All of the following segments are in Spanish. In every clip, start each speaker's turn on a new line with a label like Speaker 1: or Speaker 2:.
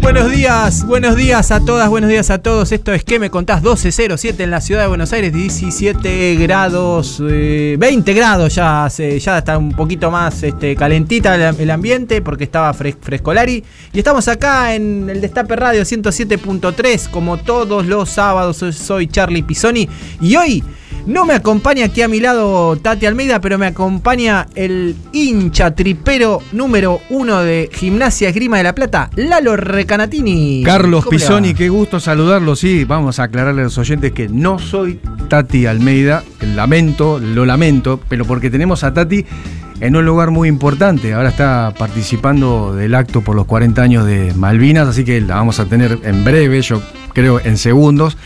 Speaker 1: Buenos días, buenos días a todas, buenos días a todos. Esto es ¿Qué me contás? 1207 en la ciudad de Buenos Aires, 17 grados, eh, 20 grados ya, se- ya está un poquito más este, calentita el, ambiente porque estaba fres- frescolari. Y estamos acá en el Destape Radio 107.3 como todos los sábados. Soy Charlie Pisoni y hoy no me acompaña aquí a mi lado Tati Almeida, pero me acompaña el hincha tripero número uno de Gimnasia Esgrima de la Plata, Lalo Recanatini.
Speaker 2: Carlos
Speaker 1: ¿Cómo le
Speaker 2: Pisoni, qué gusto saludarlo. Sí, vamos a aclararle a los oyentes que no soy Tati Almeida. Lamento, lo lamento, pero porque tenemos a Tati en un lugar muy importante. Ahora está participando del acto por los 40 años de Malvinas, así que la vamos a tener en breve, yo creo en segundos.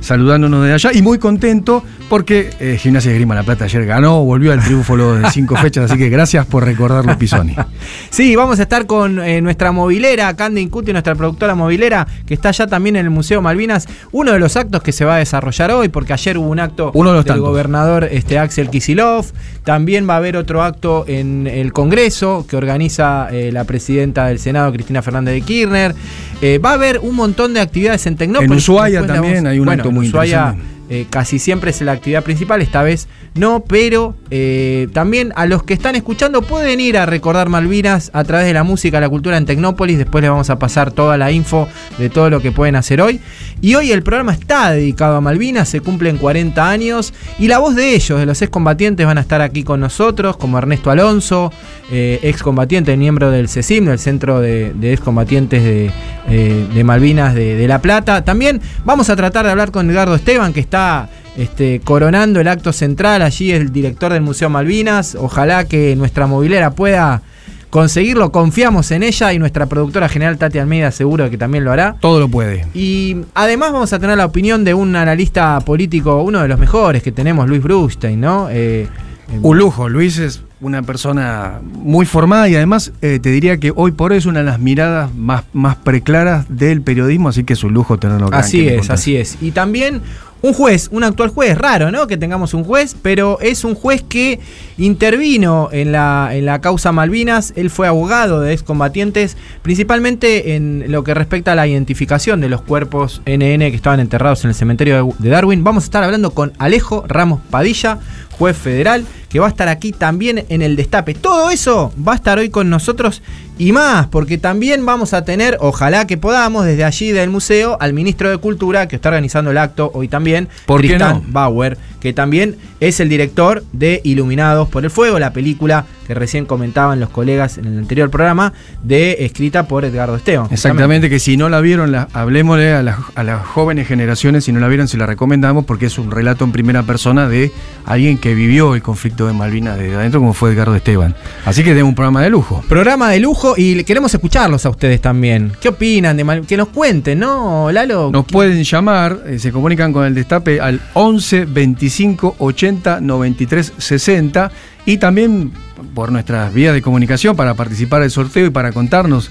Speaker 2: Saludándonos de allá y muy contento porque eh, Gimnasia de Grima La Plata ayer ganó, volvió al triunfo luego de cinco fechas, así que gracias por recordarlo, Pisoni.
Speaker 1: Sí, vamos a estar con eh, nuestra movilera, Candy Incuti, nuestra productora movilera, que está ya también en el Museo Malvinas. Uno de los actos que se va a desarrollar hoy, porque ayer hubo un acto
Speaker 2: Uno de los
Speaker 1: del
Speaker 2: tantos.
Speaker 1: gobernador este, Axel Kisilov. También va a haber otro acto en el Congreso que organiza eh, la presidenta del Senado, Cristina Fernández de Kirchner. Va a haber un montón de actividades en Tecnópolis.
Speaker 2: En Ushuaia también hay un
Speaker 1: bueno,
Speaker 2: acto muy
Speaker 1: Ushuaia,
Speaker 2: interesante.
Speaker 1: eh, casi siempre es la actividad principal, esta vez no, pero eh, también a los que están escuchando pueden ir a recordar Malvinas a través de la música, la cultura en Tecnópolis. Después les vamos a pasar toda la info de todo lo que pueden hacer hoy. Y hoy el programa está dedicado a Malvinas, se cumplen 40 años y la voz de ellos, de los excombatientes, van a estar aquí con nosotros, como Ernesto Alonso, eh, excombatiente, miembro del CECIM, del Centro de, Excombatientes de, eh, de Malvinas de, de La Plata. También vamos a tratar de hablar con Edgardo Esteban, que está este, coronando el acto central. Allí es el director del Museo Malvinas. Ojalá que nuestra movilera pueda conseguirlo. Confiamos en ella y nuestra productora general Tati Almeida seguro que también lo hará.
Speaker 2: Todo lo puede.
Speaker 1: Y además vamos a tener la opinión de un analista político, uno de los mejores que tenemos, Luis Brustein, ¿no? Eh, eh,
Speaker 2: Un lujo, Luis es una persona muy formada y además eh, te diría que hoy por hoy es una de las miradas más, más preclaras del periodismo, así que es un lujo tenerlo acá.
Speaker 1: Así es, así es. Y también un juez, un actual juez, raro, ¿no? Que tengamos un juez, pero es un juez que intervino en la, en la causa Malvinas. Él fue abogado de excombatientes, principalmente en lo que respecta a la identificación de los cuerpos NN que estaban enterrados en el cementerio de- Darwin. Vamos a estar hablando con Alejo Ramos Padilla, juez federal, que va a estar aquí también en el destape. Todo eso va a estar hoy con nosotros y más, porque también vamos a tener, ojalá que podamos, desde allí del museo, al ministro de Cultura, que está organizando el acto hoy también,
Speaker 2: ¿Por qué
Speaker 1: Tristán
Speaker 2: no?
Speaker 1: Bauer, que también es el director de Iluminados por el Fuego, la película que recién comentaban los colegas en el anterior programa, de escrita por Edgardo Esteban.
Speaker 2: Exactamente, que si no la vieron, la, hablemosle a las, a las jóvenes generaciones, si no la vieron, se la recomendamos porque es un relato en primera persona de alguien que vivió el conflicto de Malvinas desde adentro, como fue Edgardo Esteban. Así que tenemos un programa de lujo.
Speaker 1: Programa de lujo y queremos escucharlos a ustedes también. ¿Qué opinan de Mal- Que nos cuenten, ¿no, Lalo?
Speaker 2: Nos pueden llamar, eh, se comunican con el destape al 11 25 80 93 60 y también por nuestras vías de comunicación para participar del sorteo y para contarnos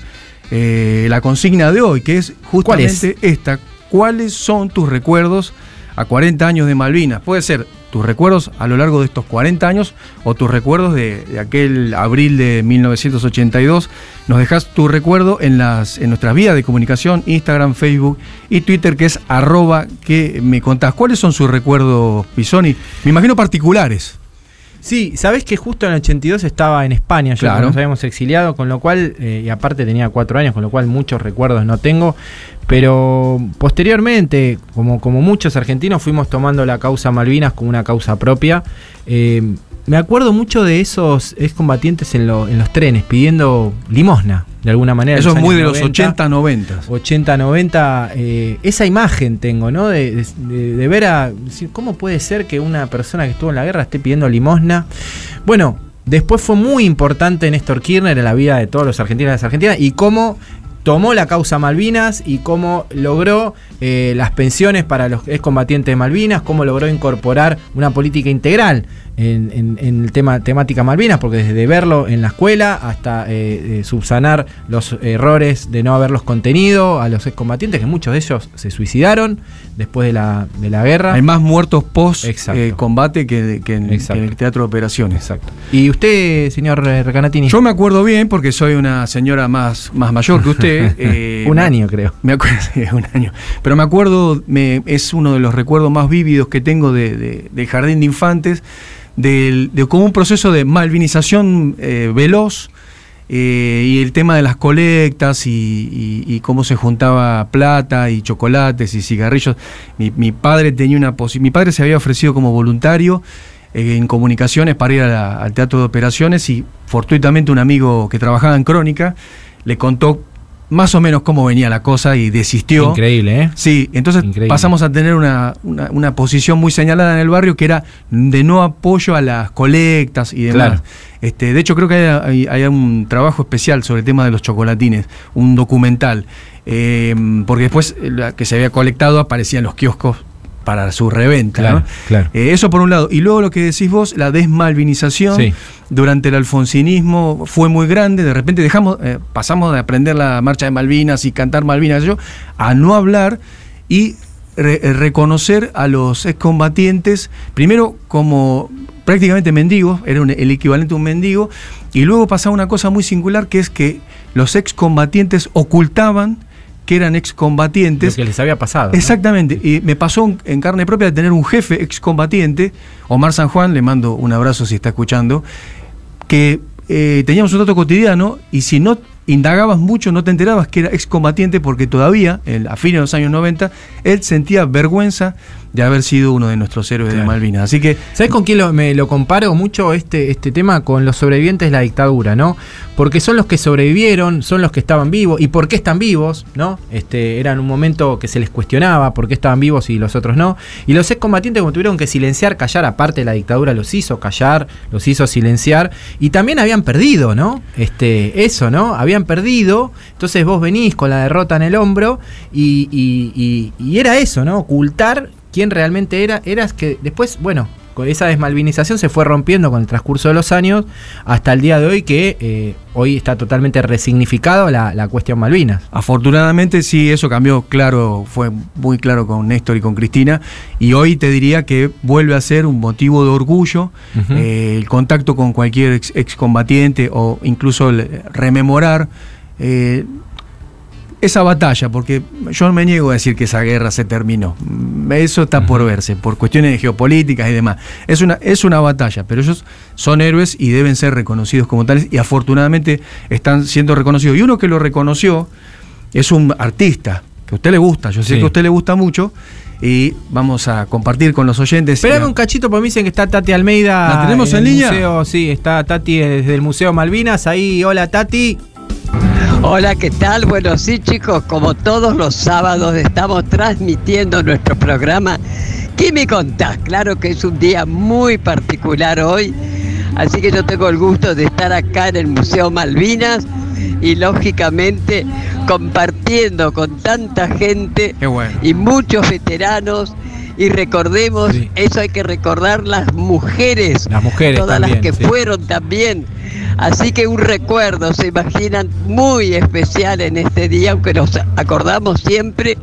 Speaker 2: eh, la consigna de hoy, que es justamente esta. ¿Cuáles son tus recuerdos a 40 años de Malvinas? Puede ser tus recuerdos a lo largo de estos 40 años o tus recuerdos de, aquel abril de 1982. Nos dejas tu recuerdo en, las, en nuestras vías de comunicación, Instagram, Facebook y Twitter, que es arroba que me contás. ¿Cuáles son sus recuerdos, Pisoni? Me imagino particulares.
Speaker 1: Sí, sabés que justo en el 82 estaba en España, ya
Speaker 2: Claro.
Speaker 1: nos habíamos exiliado, con lo cual, eh, y aparte tenía cuatro años, con lo cual muchos recuerdos no tengo, pero posteriormente, como, como muchos argentinos, fuimos tomando la causa Malvinas como una causa propia. Eh, me acuerdo mucho de esos excombatientes en, lo- en los trenes pidiendo limosna. De alguna manera.
Speaker 2: Eso es muy de los 80, 90.
Speaker 1: 80, 90. esa imagen tengo, ¿no? De, ver a. ¿Cómo puede ser que una persona que estuvo en la guerra esté pidiendo limosna? Bueno, después fue muy importante Néstor Kirchner en la vida de todos los argentinos y las argentinas y cómo tomó la causa Malvinas y cómo logró eh, las pensiones para los excombatientes de Malvinas, cómo logró incorporar una política integral en, el tema temática Malvinas, porque desde verlo en la escuela hasta eh, eh, subsanar los errores de no haberlos contenido a los excombatientes, que muchos de ellos se suicidaron después de la, de la guerra.
Speaker 2: Hay más muertos post combate que, en, el teatro de operaciones.
Speaker 1: Exacto. ¿Y usted, señor Recanatini?
Speaker 2: Yo me acuerdo bien, porque soy una señora más, más mayor que usted.
Speaker 1: un año, creo.
Speaker 2: Me acuerdo, un año. Pero me acuerdo, me, es uno de los recuerdos más vívidos que tengo de, del jardín de infantes, de, como un proceso de malvinización eh, veloz. Eh, y el tema de las colectas y, cómo se juntaba plata y chocolates y cigarrillos. Mi, padre tenía una mi padre se había ofrecido como voluntario eh, en comunicaciones para ir al teatro de operaciones y fortuitamente un amigo que trabajaba en crónica le contó más o menos cómo venía la cosa y desistió.
Speaker 1: Increíble, ¿eh?
Speaker 2: Sí, entonces pasamos a tener una, posición muy señalada en el barrio que era de no apoyo a las colectas y demás. Este, de hecho, creo que hay, un trabajo especial sobre el tema de los chocolatines, un documental. Eh, porque después que se había colectado aparecían los kioscos para su reventa. Claro, eh, eso por un lado. Y luego lo que decís vos, la desmalvinización durante el alfonsinismo fue muy grande. De repente dejamos, eh, pasamos de aprender la marcha de Malvinas y cantar Malvinas yo, a no hablar y eh, reconocer a los excombatientes, primero como prácticamente mendigos, era el equivalente a un mendigo, y luego pasaba una cosa muy singular que es que los excombatientes ocultaban que eran excombatientes.
Speaker 1: Lo que les había pasado.
Speaker 2: Exactamente. Y me pasó en carne propia de tener un jefe excombatiente, Omar San Juan, le mando un abrazo si está escuchando, que eh, teníamos un trato cotidiano y si no indagabas mucho no te enterabas que era excombatiente porque todavía, a fines de los años 90, él sentía vergüenza de haber sido uno de nuestros héroes de Malvinas. Así que.
Speaker 1: ¿Sabes con quién me lo comparo mucho este, este tema? Con los sobrevivientes de la dictadura, ¿no? Porque son los que sobrevivieron, son los que estaban vivos. ¿Y por qué están vivos? ¿No? Este, era un momento que se les cuestionaba por qué estaban vivos y los otros no. Y los excombatientes, como tuvieron que silenciar, callar, aparte de la dictadura los hizo callar, los hizo silenciar. Y también habían perdido, ¿no? Este, eso, ¿no? Habían perdido. Entonces vos venís con la derrota en el hombro y, y, y era eso, ¿no? Ocultar quién realmente era, eras que después, bueno, esa desmalvinización se fue rompiendo con el transcurso de los años hasta el día de hoy que eh, hoy está totalmente resignificado la, cuestión Malvinas.
Speaker 2: Afortunadamente sí, eso cambió claro, fue muy claro con Néstor y con Cristina y hoy te diría que vuelve a ser un motivo de orgullo eh, el contacto con cualquier ex, excombatiente o incluso rememorar eh, esa batalla, porque yo me niego a decir que esa guerra se terminó. Eso está por verse, por cuestiones geopolíticas y demás. Es una, es una batalla, pero ellos son héroes y deben ser reconocidos como tales y afortunadamente están siendo reconocidos. Y uno que lo reconoció es un artista, que a usted le gusta, yo sé que a usted le gusta mucho. Y vamos a compartir con los oyentes.
Speaker 1: Espérame un cachito, porque me dicen que está Tati Almeida.
Speaker 2: ¿La tenemos en, línea?
Speaker 1: Museo, sí, está Tati desde el Museo Malvinas. Ahí, hola Tati.
Speaker 3: Hola, ¿qué tal? Bueno, sí chicos, como todos los sábados estamos transmitiendo nuestro programa. ¿Qué me contás? Claro que es un día muy particular hoy, así que yo tengo el gusto de estar acá en el Museo Malvinas y lógicamente compartiendo con tanta gente y muchos veteranos y recordemos, eso hay que recordar las mujeres,
Speaker 1: las mujeres
Speaker 3: todas
Speaker 1: las
Speaker 3: que fueron también Así que un recuerdo, se imaginan, muy especial en este día, aunque nos acordamos siempre,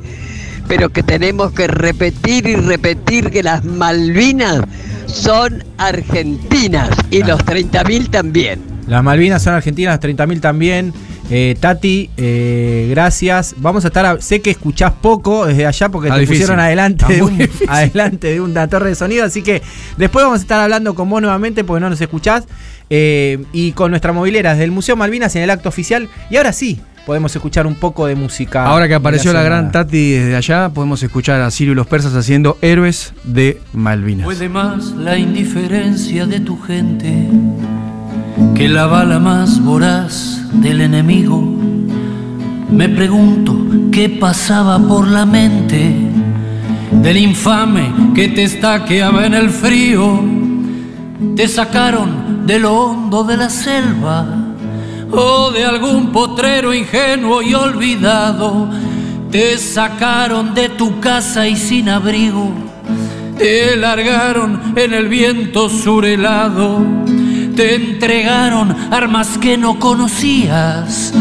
Speaker 3: pero que tenemos que repetir y repetir que las Malvinas son argentinas y los 30.000 también.
Speaker 1: Las Malvinas son argentinas, 30.000 también. Eh, Tati, eh, gracias. Vamos a estar. sé que escuchás poco desde allá porque te pusieron adelante de, un, adelante de una torre de sonido. Así que después vamos a estar hablando con vos nuevamente porque no nos escuchás. Eh, y con nuestra movilera desde el Museo Malvinas en el acto oficial. Y ahora sí, podemos escuchar un poco de música.
Speaker 2: Ahora que apareció la, gran Tati desde allá, podemos escuchar a Sirio y los persas haciendo Héroes de Malvinas.
Speaker 4: Puede más la indiferencia de tu gente que la bala más voraz del enemigo. Me pregunto qué pasaba por la mente del infame que te estaqueaba en el frío. Te sacaron de lo hondo de la selva o de algún potrero ingenuo y olvidado. Te sacaron de tu casa y sin abrigo. Te largaron en el viento surelado. Te entregaron armas que no conocías,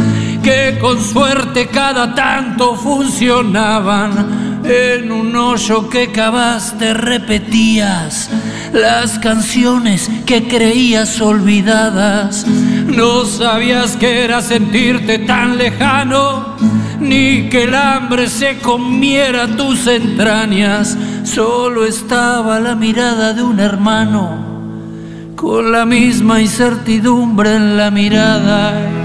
Speaker 4: que con suerte cada tanto funcionaban. En un hoyo que cavaste repetías las canciones que creías olvidadas. No sabías que era sentirte tan lejano, ni que el hambre se comiera tus entrañas. Solo estaba la mirada de un hermano, con la misma incertidumbre en la mirada.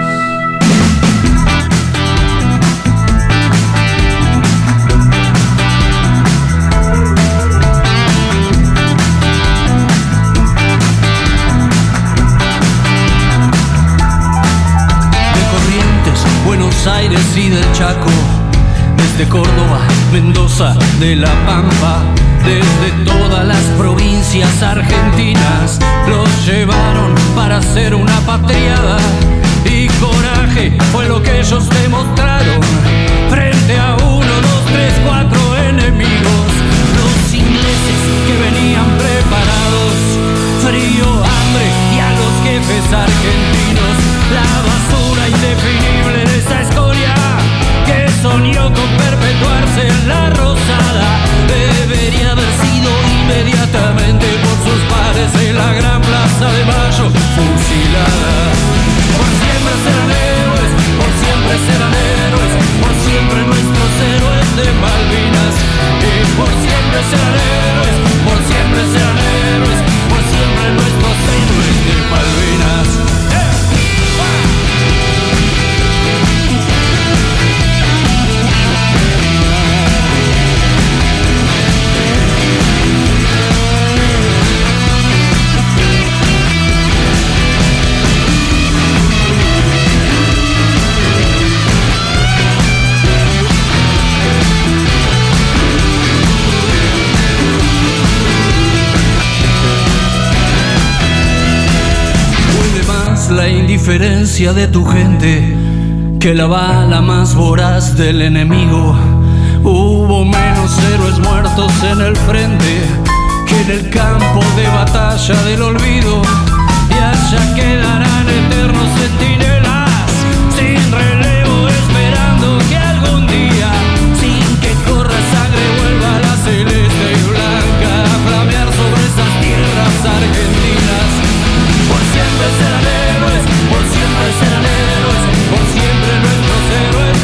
Speaker 4: Y del Chaco desde Córdoba, Mendoza, de La Pampa, desde todas las provincias argentinas, los llevaron para hacer una patriada. Y coraje fue lo que ellos demostraron frente a uno, dos, tres, cuatro enemigos. Los ingleses que venían preparados, frío, hambre y a los jefes argentinos, debería haber sido inmediatamente por sus padres en la gran plaza de Mayo fusilada. Por siempre serán héroes, por siempre serán héroes, por siempre nuestros héroes de Malvinas. Y por siempre serán héroes, por siempre serán héroes, indiferencia de tu gente que la bala más voraz del enemigo. Hubo menos héroes muertos en el frente que en el campo de batalla del olvido. Y allá quedarán eternos centinelas sin relevo esperando que algún día, sin que corra sangre, vuelva la celeste y blanca a flamear sobre esas tierras argentinas. Por siempre serán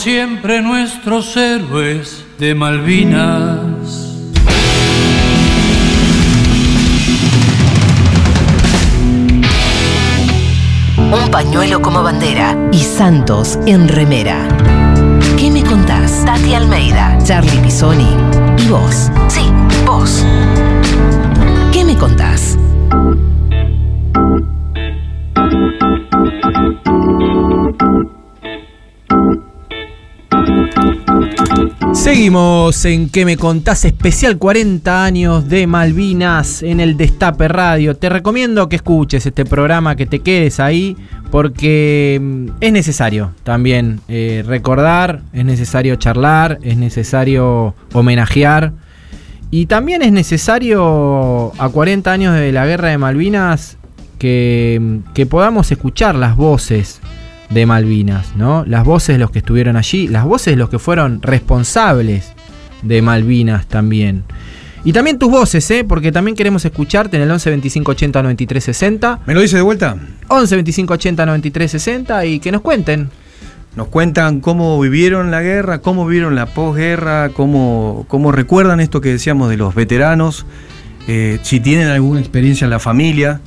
Speaker 4: siempre nuestros héroes de Malvinas.
Speaker 5: Un pañuelo como bandera y Santos en remera. ¿Qué me contás? Tati Almeida, Charlie Pisoni y vos. Sí, vos. ¿Qué me contás?
Speaker 1: Seguimos en que me contás especial 40 años de Malvinas en el Destape Radio. Te recomiendo que escuches este programa, que te quedes ahí, porque mm, es necesario también eh, recordar, es necesario charlar, es necesario homenajear. Y también es necesario, a 40 años de la guerra de Malvinas, que, que podamos escuchar las voces de Malvinas, ¿no? Las voces de los que estuvieron allí, las voces de los que fueron responsables de Malvinas también. Y también tus voces, ¿eh? Porque también queremos escucharte en el 11 25 80 93 60.
Speaker 2: ¿Me lo dice de vuelta?
Speaker 1: 11 25 80 93 60 y que nos cuenten.
Speaker 2: Nos cuentan cómo vivieron la guerra, cómo vivieron la posguerra, cómo, cómo recuerdan esto que decíamos de los veteranos, eh, si tienen alguna experiencia en la familia,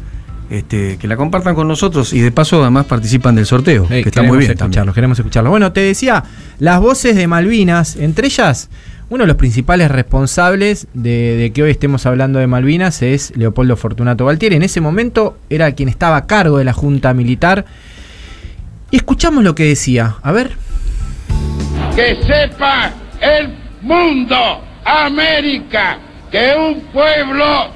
Speaker 2: este, que la compartan con nosotros y de paso además participan del sorteo,
Speaker 1: Hey,
Speaker 2: que está muy
Speaker 1: queremos
Speaker 2: bien.
Speaker 1: escucharlos,
Speaker 2: también.
Speaker 1: queremos escucharlos. Bueno, te decía, las voces de Malvinas, entre ellas, uno de los principales responsables de, de que hoy estemos hablando de Malvinas es Leopoldo Fortunato Valtieri. En ese momento era quien estaba a cargo de la Junta Militar. Y escuchamos lo que decía. A ver.
Speaker 6: que sepa el mundo, América, que un pueblo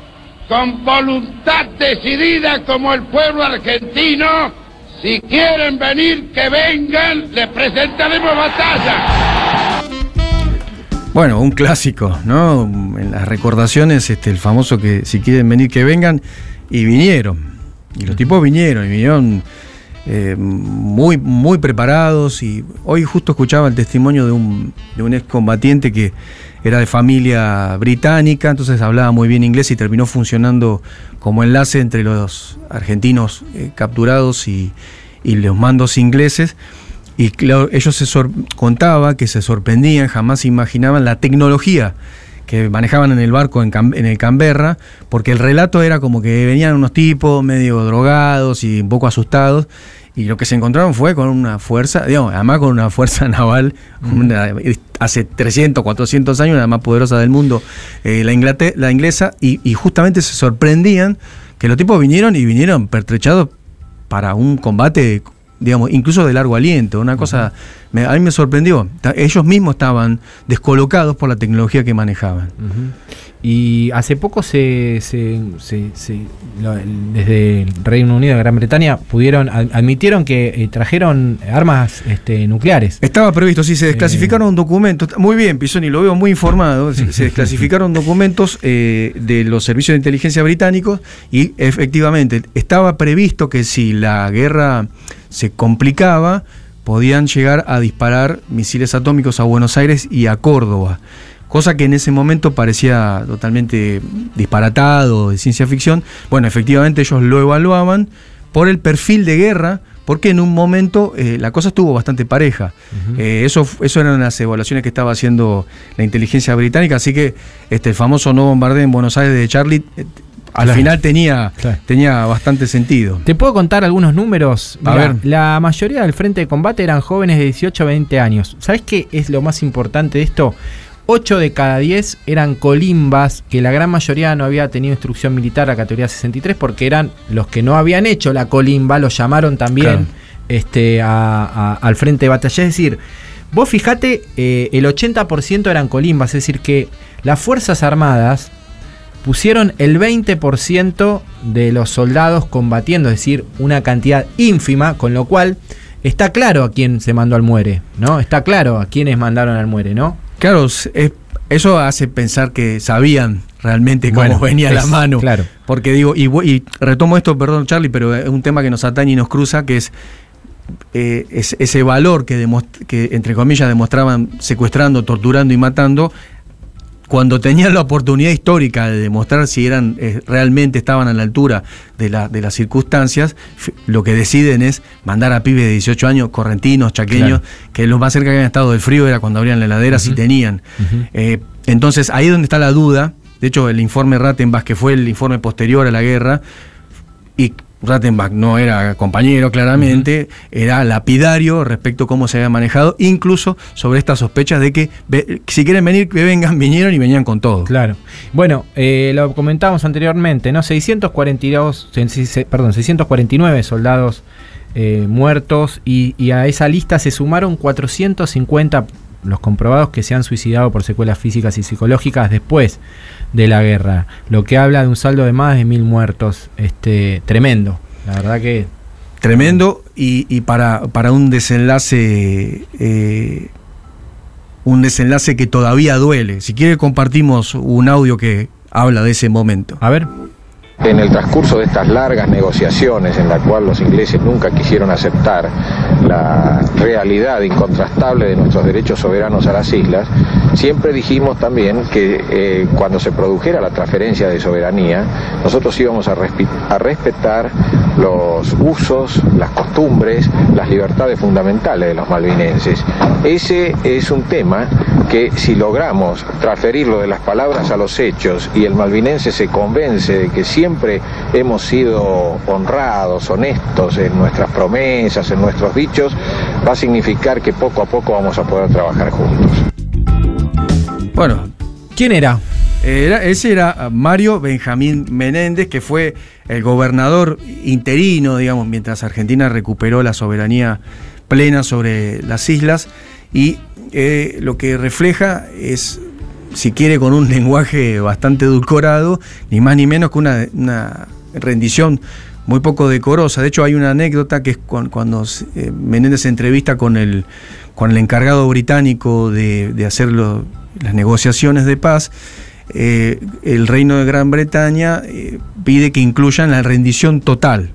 Speaker 6: con voluntad decidida como el pueblo argentino, si quieren venir, que vengan, les presentaremos batalla.
Speaker 2: Bueno, un clásico, ¿no? En las recordaciones, este, el famoso que si quieren venir que vengan, y vinieron. Y los tipos vinieron, y vinieron eh, muy, muy preparados. Y hoy justo escuchaba el testimonio de un, de un excombatiente que era de familia británica, entonces hablaba muy bien inglés y terminó funcionando como enlace entre los argentinos eh, capturados y, los mandos ingleses. Y ellos se contaba que se sorprendían, jamás imaginaban la tecnología que manejaban en el barco en, en el Canberra, porque el relato era como que venían unos tipos medio drogados y un poco asustados, y lo que se encontraron fue con una fuerza, digamos, además con una fuerza naval, una- hace 300, 400 años, la más poderosa del mundo, eh, la, Inglate- la inglesa, y, y justamente se sorprendían que los tipos vinieron y vinieron pertrechados para un combate, digamos, incluso de largo aliento. Una cosa, me- a mí me sorprendió. Ellos mismos estaban descolocados por la tecnología que manejaban.
Speaker 1: Y hace poco se, se- se- se- lo- desde el Reino Unido y Gran Bretaña pudieron ad- admitieron que eh, trajeron armas este, nucleares.
Speaker 2: Estaba previsto, sí, se desclasificaron documentos. Muy bien, Pisoni, lo veo muy informado. Se se desclasificaron documentos eh, de los servicios de inteligencia británicos y efectivamente estaba previsto que si la guerra se complicaba, podían llegar a disparar misiles atómicos a Buenos Aires y a Córdoba. Cosa que en ese momento parecía totalmente disparatado, de ciencia ficción. Bueno, efectivamente ellos lo evaluaban por el perfil de guerra, porque en un momento eh, la cosa estuvo bastante pareja. Eh, eso, eso eran las evaluaciones que estaba haciendo la inteligencia británica, así que este, el famoso no bombardeo en Buenos Aires de Charlie eh, al final tenía,
Speaker 1: Claro.
Speaker 2: tenía bastante sentido.
Speaker 1: Te puedo contar algunos números.
Speaker 2: A ver.
Speaker 1: La mayoría del frente de combate eran jóvenes de 18 a 20 años. ¿Sabes qué es lo más importante de esto? 8 de cada 10 eran colimbas, que la gran mayoría no había tenido instrucción militar a categoría 63 porque eran los que no habían hecho la colimba, los llamaron también
Speaker 2: Claro.
Speaker 1: este, a- a- al frente de batalla. Es decir, vos fijate, eh, el 80% eran colimbas, es decir, que las Fuerzas Armadas pusieron el 20% de los soldados combatiendo, es decir, una cantidad ínfima, con lo cual está claro a quién se mandó al muere, ¿no? Está claro a quiénes mandaron al muere, ¿no?
Speaker 2: Claro, es- eso hace pensar que sabían realmente cómo
Speaker 1: Bueno,
Speaker 2: venía la mano.
Speaker 1: claro.
Speaker 2: Porque digo, y, voy- y retomo esto, perdón Charlie, pero es un tema que nos atañe y nos cruza, que es, eh, es- ese valor que, que, entre comillas, demostraban secuestrando, torturando y matando, cuando tenían la oportunidad histórica de demostrar si eran eh, realmente estaban a la altura de, la- de las circunstancias, lo que deciden es mandar a pibes de 18 años, correntinos, chaqueños,
Speaker 1: Claro.
Speaker 2: que lo más cerca que habían estado del frío era cuando abrían la heladera, si tenían. Eh, entonces, ahí es donde está la duda. De hecho, el informe Rattenbach, que fue el informe posterior a la guerra, y Rattenbach no era compañero, claramente, era lapidario respecto a cómo se había manejado, incluso sobre estas sospechas de que si quieren venir, que vengan, vinieron y venían con todo.
Speaker 1: Claro. Bueno, eh, lo comentábamos anteriormente, ¿no? 642, se- se- se- perdón, 649 soldados eh, muertos y, y a esa lista se sumaron 450 los comprobados que se han suicidado por secuelas físicas y psicológicas después de la guerra, lo que habla de un saldo de más de mil muertos, este tremendo. La verdad que
Speaker 2: Tremendo y, y para, para un desenlace eh, un desenlace que todavía duele. Si quiere compartimos un audio que habla de ese momento.
Speaker 1: a ver,
Speaker 7: En el transcurso de estas largas negociaciones en la cual los ingleses nunca quisieron aceptar la realidad incontrastable de nuestros derechos soberanos a las islas, siempre dijimos también que eh, cuando se produjera la transferencia de soberanía, nosotros íbamos a, a respetar los usos, las costumbres, las libertades fundamentales de los malvinenses. Ese es un tema que si logramos transferirlo de las palabras a los hechos y el malvinense se convence de que siempre hemos sido honrados, honestos en nuestras promesas, en nuestros dichos, va a significar que poco a poco vamos a poder trabajar juntos.
Speaker 2: Bueno,
Speaker 1: ¿quién era?
Speaker 2: Ese era Mario Benjamín Menéndez, que fue el gobernador interino, digamos, mientras Argentina recuperó la soberanía plena sobre las islas. Y eh, lo que refleja es, si quiere, con un lenguaje bastante edulcorado, ni más ni menos que una, rendición muy poco decorosa. De hecho, hay una anécdota que es cuando eh, Menéndez se entrevista con el, con el encargado británico de, hacer las negociaciones de paz. Eh, el Reino de Gran Bretaña pide que incluyan la rendición total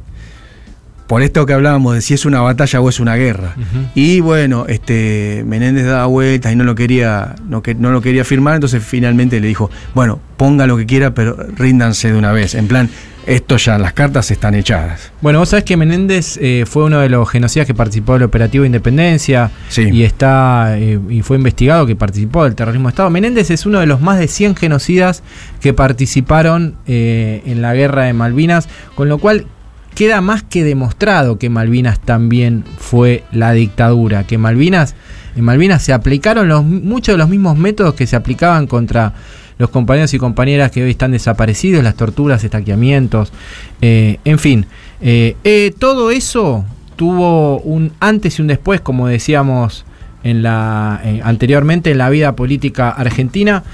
Speaker 2: por esto que hablábamos de si es una batalla o es una guerra. Y bueno, este Menéndez daba vueltas y no lo quería, no, que, no lo quería firmar, entonces finalmente le dijo, bueno, ponga lo que quiera, pero ríndanse de una vez. En plan, esto ya, las cartas están echadas.
Speaker 1: Bueno, vos sabés que Menéndez eh, fue uno de los genocidas que participó del operativo Independencia y está eh, y fue investigado que participó del terrorismo de Estado. Menéndez es uno de los más de 100 genocidas que participaron eh, en la guerra de Malvinas, con lo cual queda más que demostrado que Malvinas también fue la dictadura, que Malvinas, en Malvinas se aplicaron los, muchos de los mismos métodos que se aplicaban contra los compañeros y compañeras que hoy están desaparecidos, las torturas, estaqueamientos, eh, en fin, eh, eh, todo eso tuvo un antes y un después, como decíamos en la, anteriormente en la vida política argentina.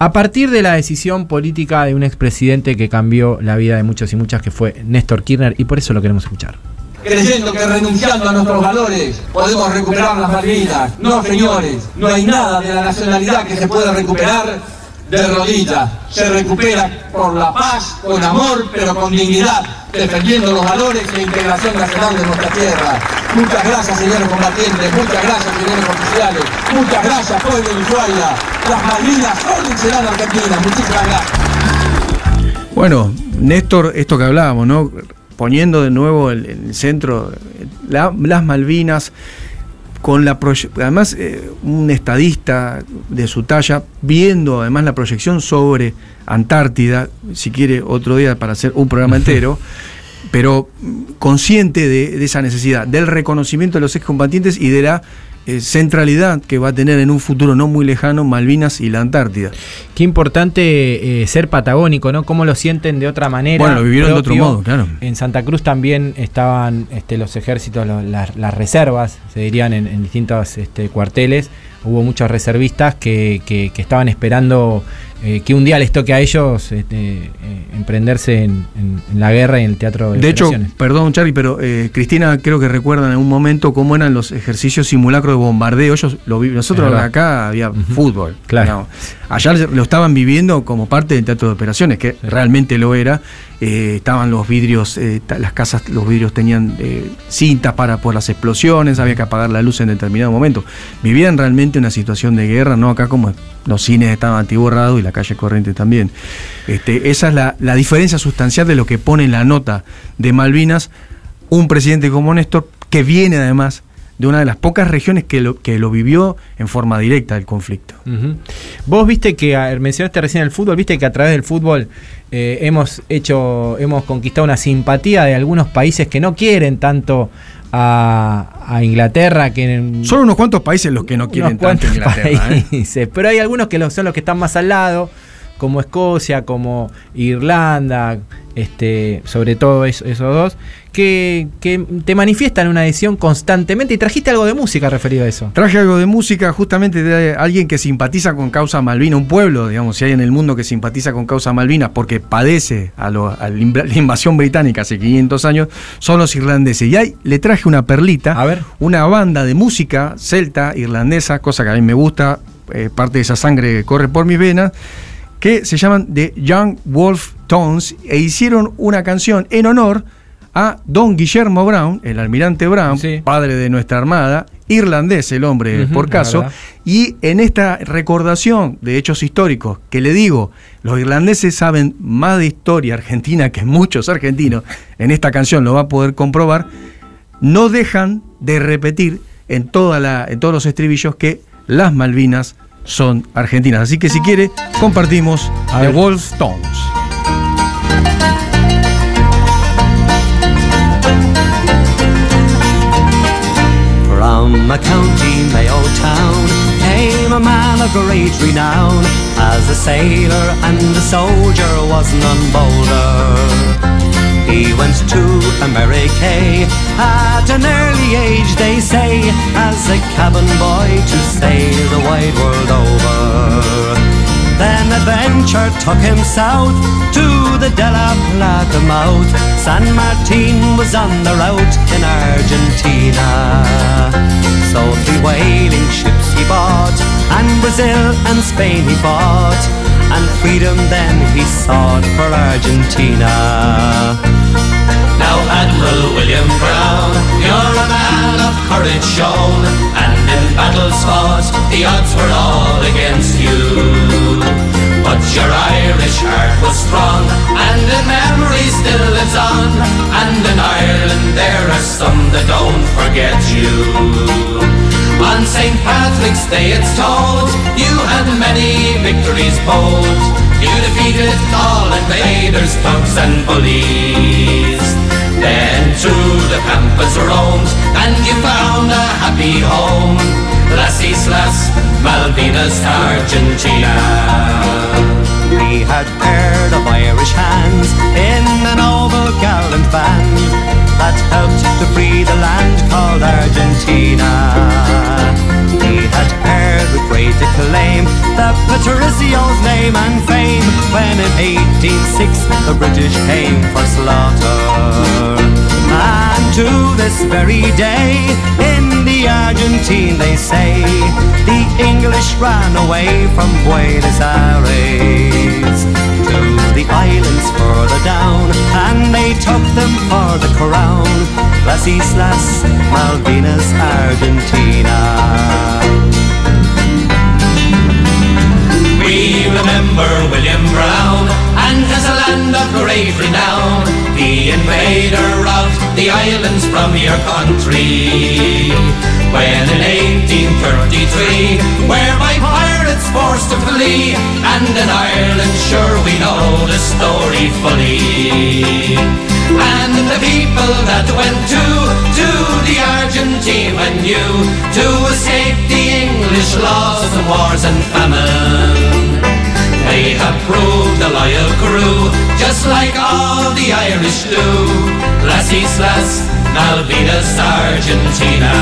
Speaker 1: A partir de la decisión política de un expresidente que cambió la vida de muchos y muchas, que fue Néstor Kirchner, y por eso lo queremos escuchar.
Speaker 8: Creyendo que renunciando a nuestros valores podemos recuperar las Malvinas. No, señores, no hay nada de la nacionalidad que se pueda recuperar de rodillas. Se recupera por la paz, con amor, pero con dignidad, defendiendo los valores la integración nacional de nuestra tierra. Muchas gracias, señores combatientes, muchas gracias, señores oficiales, muchas gracias, pueblo de Ushuaia. Las Malvinas son y serán argentinas. Muchísimas gracias.
Speaker 2: Bueno, Néstor, esto que hablábamos, ¿no? Poniendo de nuevo el, el centro, las Malvinas con la además eh, un estadista de su talla viendo además la proyección sobre Antártida, si quiere otro día para hacer un programa entero, pero consciente de, esa necesidad, del reconocimiento de los excombatientes y de la eh, centralidad que va a tener en un futuro no muy lejano Malvinas y la Antártida.
Speaker 1: Qué importante eh, ser patagónico, ¿no? Cómo lo sienten de otra manera.
Speaker 2: Bueno, lo vivieron de otro modo, claro.
Speaker 1: En Santa Cruz también estaban este, los ejércitos, las, reservas, se dirían en, en distintos este, cuarteles. Hubo muchos reservistas que, que estaban esperando eh, que un día les toque a ellos este, eh, emprenderse en, la guerra y en el teatro
Speaker 2: de De hecho, perdón Charlie, pero eh, Cristina creo que recuerda en un momento cómo eran los ejercicios simulacros de bombardeo. Ellos lo nosotros acá había fútbol.
Speaker 1: Claro.
Speaker 2: Allá lo estaban viviendo como parte del teatro de operaciones, que realmente lo era. estaban los vidrios, las casas, los vidrios tenían cintas para por las explosiones, había que apagar la luz en determinado momento. Vivían realmente una situación de guerra, no acá como los cines estaban atiborrados y la calle corriente también. Este, esa es la, diferencia sustancial de lo que pone en la nota de Malvinas un presidente como Néstor, que viene además de una de las pocas regiones que lo, que lo vivió en forma directa el conflicto.
Speaker 1: Vos viste que, mencionaste recién el fútbol, viste que a través del fútbol eh, hemos hecho, hemos conquistado una simpatía de algunos países que no quieren tanto a, Inglaterra. Que
Speaker 2: Son unos cuantos países los que no quieren tanto Inglaterra.
Speaker 1: ¿eh? Pero hay algunos que son los que están más al lado, como Escocia, como Irlanda, este, sobre todo esos dos, que, te manifiestan una adhesión constantemente y trajiste algo de música referido a eso.
Speaker 2: Traje algo de música justamente de alguien que simpatiza con causa Malvina, un pueblo, digamos, si hay en el mundo que simpatiza con causa Malvina porque padece a, la invasión británica hace 500 años, son los irlandeses. Y ahí le traje una perlita,
Speaker 1: a ver.
Speaker 2: una banda de música celta, irlandesa, cosa que a mí me gusta, eh, parte de esa sangre que corre por mis venas que se llaman The Young Wolf Tones e hicieron una canción en honor a Don Guillermo Brown, el almirante Brown,
Speaker 1: Sí.
Speaker 2: padre de nuestra armada, irlandés el hombre por caso, y en esta recordación de hechos históricos, que le digo, los irlandeses saben más de historia argentina que muchos argentinos, en esta canción lo va a poder comprobar, no dejan de repetir en, toda la, en todos los estribillos que las Malvinas son argentinas. Así que si quiere, compartimos
Speaker 1: A
Speaker 2: The. Wolf Tones.
Speaker 9: From a county Mayo town came a man of great renown. As a sailor and a soldier was none bolder. He went to America at an early age, they say, as a cabin boy to sail the wide world over. Then adventure took him south to the De La Plata mouth. San Martin was on the route in Argentina. So three whaling ships he bought, and Brazil and Spain he fought, and freedom then he sought for Argentina.
Speaker 10: Now, Admiral William Brown, you're a man of courage shown, and in battles fought, the odds were all against you. But your Irish heart was strong, and the memory still lives on, and in Ireland there are some that don't forget you. On St. Patrick's Day it's told, you had many victories bold. You defeated all invaders, thugs and bullies. Then through the pampas roamed, and you found a happy home. Las Islas Malvinas, Argentina.
Speaker 9: We had paired of Irish hands in an oval gallant band that helped to free the land called Argentina. We had paired with great acclaim the Patricio's name and fame when in 1806 the British came for slaughter. And to this very day, in the Argentine they say, the English ran away from Buenos Aires to the islands Islas Malvinas, Argentina.
Speaker 10: We remember William Brown, and as a land of great renown, the invader of the islands from your country. When in 1833, where by pirates forced to flee, and in Ireland, sure we know the story fully. And the people that went to, to the Argentine when you, to escape the English laws and wars and famine. They have proved a loyal crew, just like all the Irish do. Las Islas Malvinas, Argentina.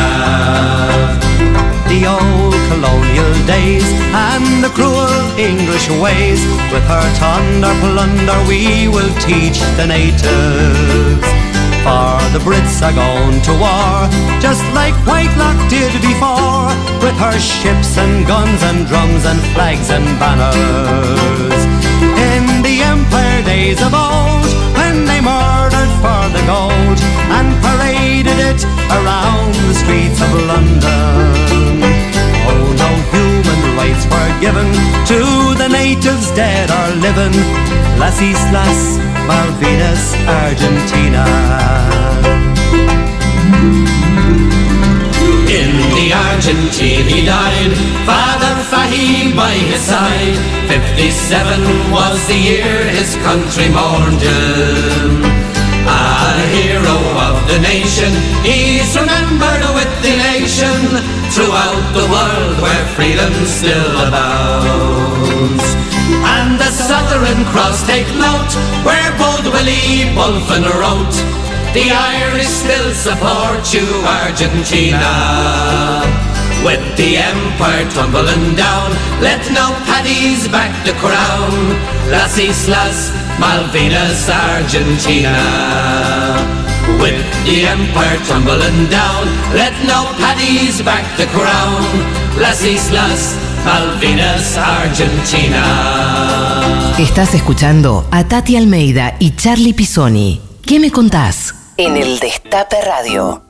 Speaker 9: the old colonial days and the cruel English ways. With her thunder plunder, we will teach the natives. For the Brits are going to war, just like Whitelock did before, with her ships and guns and drums and flags and banners. In the Empire days of old, when they for gold and paraded it around the streets of London. Oh, no human rights were given to the natives dead or living. Las Islas Malvinas, Argentina.
Speaker 10: In the Argentine he died, Father Fahim by his side. 57 was the year his country mourned him. A hero of the nation, he's remembered with elation throughout the world where freedom still abounds. And the Southern Cross take note, where bold Willie Bulfin wrote, the Irish still support you, Argentina. With the empire tumbling down, let no paddies back the crown. Las Islas Malvinas, Argentina. With the empire tumbling down, let no paddies back the crown. Las Islas Malvinas, Argentina.
Speaker 5: Estás escuchando a Tati Almeida y Charlie Pisoni. ¿Qué me contás? En el Destape Radio.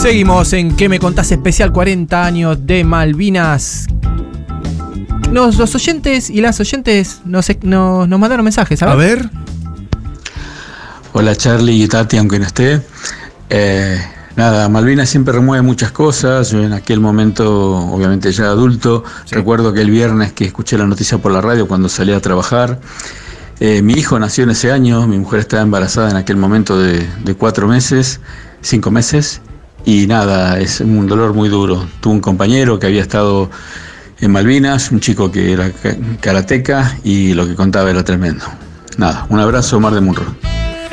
Speaker 1: Seguimos en ¿Qué me contás? Especial 40 años de Malvinas. Nos, los oyentes y las oyentes nos, nos, nos mandaron mensajes. A ver.
Speaker 11: Hola Charlie y Tati, aunque no esté. Eh, nada, Malvinas siempre remueve muchas cosas. Yo en aquel momento, obviamente ya adulto, recuerdo que el viernes que escuché la noticia por la radio cuando salí a trabajar, eh, mi hijo nació en ese año, mi mujer estaba embarazada en aquel momento de, de cuatro meses, cinco meses, y nada, es un dolor muy duro. Tuve un compañero que había estado en Malvinas, un chico que era ca- karateca y lo que contaba era tremendo. Nada, un abrazo, Omar de Munro.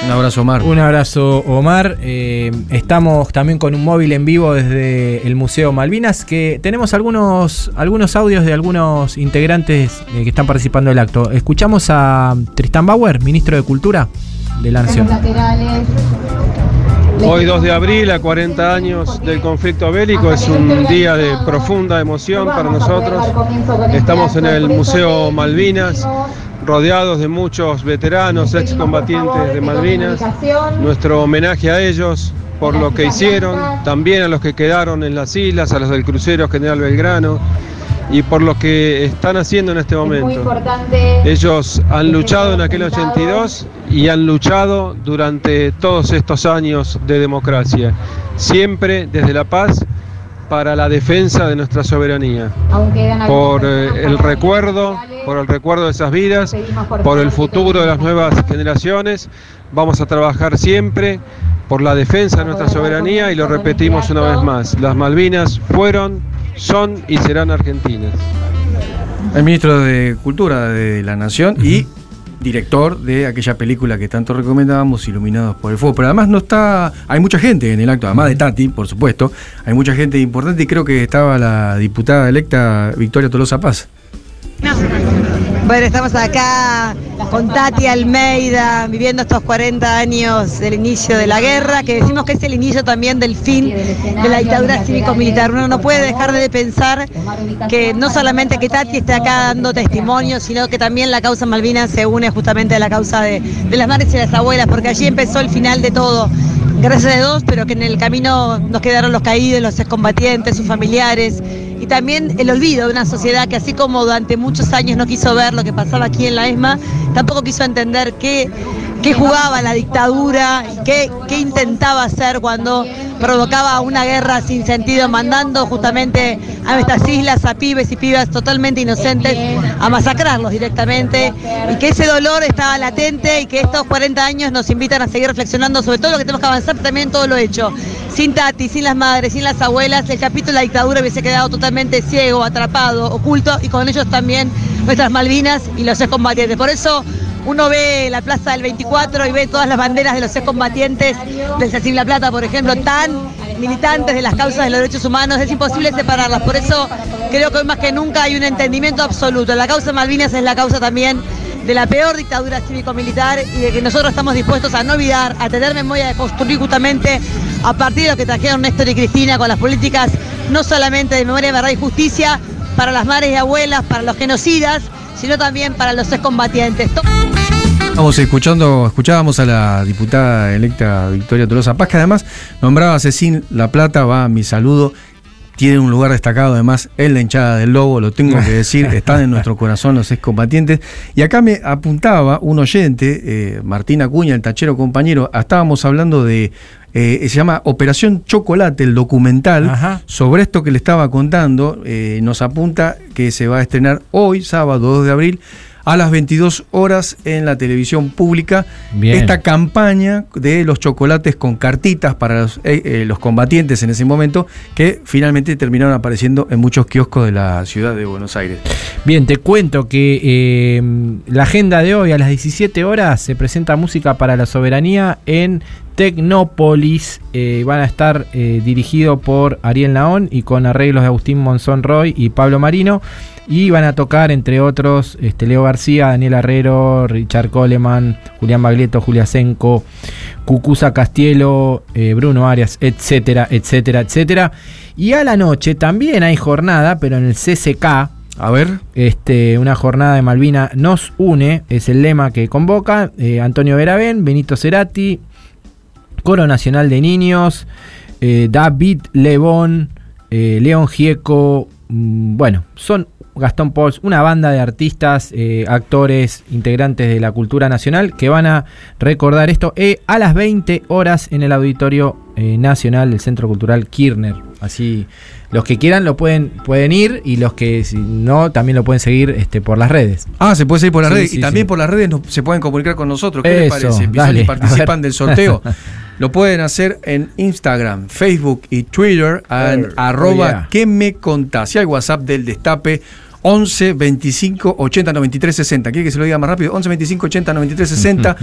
Speaker 2: Un abrazo, Omar.
Speaker 1: Un abrazo, Omar. Eh, estamos también con un móvil en vivo desde el Museo Malvinas, que tenemos algunos, algunos audios de algunos integrantes eh, que están participando del acto. Escuchamos a Tristan Bauer, ministro de Cultura de la Nación.
Speaker 12: Hoy 2 de abril, a 40 años del conflicto bélico, es un día de profunda emoción para nosotros. Estamos en el Museo Malvinas, rodeados de muchos veteranos, excombatientes de Malvinas. Nuestro homenaje a ellos por lo que hicieron, también a los que quedaron en las islas, a los del crucero General Belgrano y por lo que están haciendo en este momento. Ellos han luchado en aquel 82 y han luchado durante todos estos años de democracia, siempre desde la paz para la defensa de nuestra soberanía, por eh, el recuerdo, por el recuerdo de esas vidas, por el futuro de las nuevas generaciones. Vamos a trabajar siempre por la defensa de nuestra soberanía y lo repetimos una vez más. Las Malvinas fueron, son y serán argentinas.
Speaker 2: El ministro de Cultura de la Nación y director de aquella película que tanto recomendábamos, Iluminados por el Fuego. Pero además no está. Hay mucha gente en el acto, además de Tati, por supuesto. Hay mucha gente importante y creo que estaba la diputada electa Victoria Tolosa Paz.
Speaker 13: Bueno, estamos acá con Tati Almeida, viviendo estos 40 años del inicio de la guerra, que decimos que es el inicio también del fin de la dictadura cívico-militar. Uno no puede dejar de pensar que no solamente que Tati esté acá dando testimonio, sino que también la causa Malvinas se une justamente a la causa de, de las madres y las abuelas, porque allí empezó el final de todo. Gracias a Dios, pero que en el camino nos quedaron los caídos, los excombatientes, sus familiares y también el olvido de una sociedad que así como durante muchos años no quiso ver lo que pasaba aquí en la ESMA, tampoco quiso entender qué, qué jugaba la dictadura qué, intentaba hacer cuando provocaba una guerra sin sentido, mandando justamente a nuestras islas a pibes y pibas totalmente inocentes a masacrarlos directamente y que ese dolor estaba latente y que estos 40 años nos invitan a seguir reflexionando sobre todo lo que tenemos que avanzar, también todo lo hecho. Sin Tati, sin las madres, sin las abuelas, el capítulo de la dictadura hubiese quedado totalmente ciego, atrapado, oculto y con ellos también nuestras Malvinas y los excombatientes. Por eso uno ve la plaza del 24 y ve todas las banderas de los excombatientes del Cecil La Plata, por ejemplo, tan militantes de las causas de los derechos humanos, es imposible separarlas. Por eso creo que hoy más que nunca hay un entendimiento absoluto. La causa Malvinas es la causa también de la peor dictadura cívico-militar y de que nosotros estamos dispuestos a no olvidar, a tener memoria de construir justamente a partir de lo que trajeron Néstor y Cristina con las políticas no solamente de memoria, verdad y justicia para las madres y abuelas, para los genocidas, sino también para los excombatientes.
Speaker 2: Estamos escuchando, escuchábamos a la diputada electa Victoria Tolosa Paz, que además nombraba a Cecín La Plata, va a mi saludo. Tiene un lugar destacado además en la hinchada del Lobo, lo tengo que decir, están en nuestro corazón los excombatientes. Y acá me apuntaba un oyente, eh, Martín Acuña, el tachero compañero, estábamos hablando de, eh, se llama Operación Chocolate, el documental, sobre esto que le estaba contando, eh, nos apunta que se va a estrenar hoy, sábado 2 de abril, a las 22 horas en la televisión pública
Speaker 1: Bien.
Speaker 2: esta campaña de los chocolates con cartitas para los, eh, eh, los combatientes en ese momento que finalmente terminaron apareciendo en muchos kioscos de la ciudad de Buenos Aires.
Speaker 1: Bien, te cuento que eh, la agenda de hoy a las 17 horas se presenta música para la soberanía en Tecnópolis. Eh, van a estar eh, dirigido por Ariel Naón y con arreglos de Agustín Monzón Roy y Pablo Marino. Y van a tocar, entre otros, este, Leo García, Daniel Herrero, Richard Coleman, Julián Baglietto, Julia Senco, Cucusa Castielo, eh, Bruno Arias, etcétera, etcétera, etcétera. Y a la noche también hay jornada, pero en el CCK.
Speaker 2: A ver.
Speaker 1: Este, una jornada de Malvina nos une, es el lema que convoca. eh, Antonio Veravén, Benito Cerati, Coro Nacional de Niños, eh, David Lebón, eh, León Gieco, mm, bueno, son Gastón Pauls, una banda de artistas, eh, actores, integrantes de la cultura nacional que van a recordar esto eh, a las 20 horas en el Auditorio Nacional del Centro Cultural Kirchner. Así, los que quieran lo pueden, pueden ir y los que si no también lo pueden seguir este, por las redes.
Speaker 2: Ah, se puede seguir por las
Speaker 1: Sí,
Speaker 2: redes.
Speaker 1: sí,
Speaker 2: y también
Speaker 1: sí.
Speaker 2: por las redes nos- se pueden comunicar con nosotros. ¿Qué les
Speaker 1: Eso,
Speaker 2: parece? Empiezan
Speaker 1: dale,
Speaker 2: y participan del sorteo. Lo pueden hacer en Instagram, Facebook y Twitter en arroba
Speaker 1: oh, yeah.
Speaker 2: que me contás. Y al WhatsApp del Destape 11 25 80 93 60. ¿Quiere que se lo diga más rápido? 11 25 80 93 60.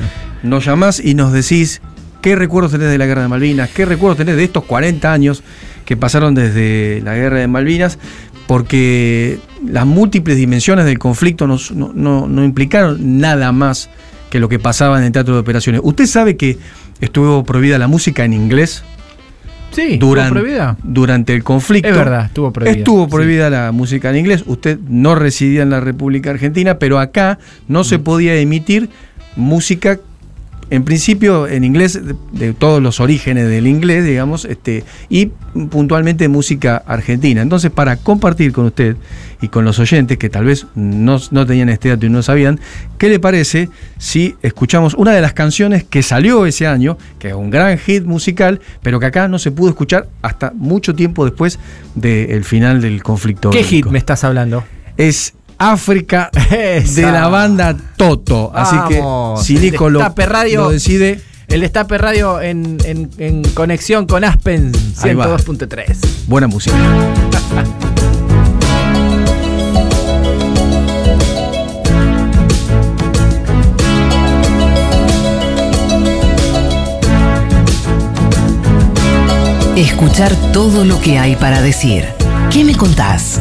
Speaker 2: nos llamás y nos decís qué recuerdos tenés de la guerra de Malvinas, qué recuerdos tenés de estos 40 años que pasaron desde la guerra de Malvinas, porque las múltiples dimensiones del conflicto no, no- no implicaron nada más que lo que pasaba en el teatro de operaciones. ¿Usted sabe que estuvo prohibida la música en inglés?
Speaker 1: Sí,
Speaker 2: Duran-
Speaker 1: ¿estuvo prohibida?
Speaker 2: durante el conflicto.
Speaker 1: Es verdad, estuvo prohibida,
Speaker 2: Estuvo
Speaker 1: sí.
Speaker 2: prohibida la música en inglés. Usted no residía en la República Argentina, pero acá no se podía emitir música, en principio en inglés, de, de todos los orígenes del inglés, digamos, este, y puntualmente música argentina. Entonces, para compartir con usted y con los oyentes que tal vez no, no tenían este dato y no sabían, ¿qué le parece si escuchamos una de las canciones que salió ese año, que es un gran hit musical, pero que acá no se pudo escuchar hasta mucho tiempo después del final del conflicto?
Speaker 1: ¿Qué
Speaker 2: bélico?
Speaker 1: hit me estás hablando?
Speaker 2: Es África
Speaker 1: Esa.
Speaker 2: de la banda Toto. Así
Speaker 1: Vamos.
Speaker 2: que si
Speaker 1: El
Speaker 2: Nico lo, lo decide,
Speaker 1: El Destape Radio en, en- en conexión con Aspen
Speaker 2: Ahí va.
Speaker 1: 102.3.
Speaker 2: buena música.
Speaker 5: Escuchar todo lo que hay para decir. ¿Qué me contás?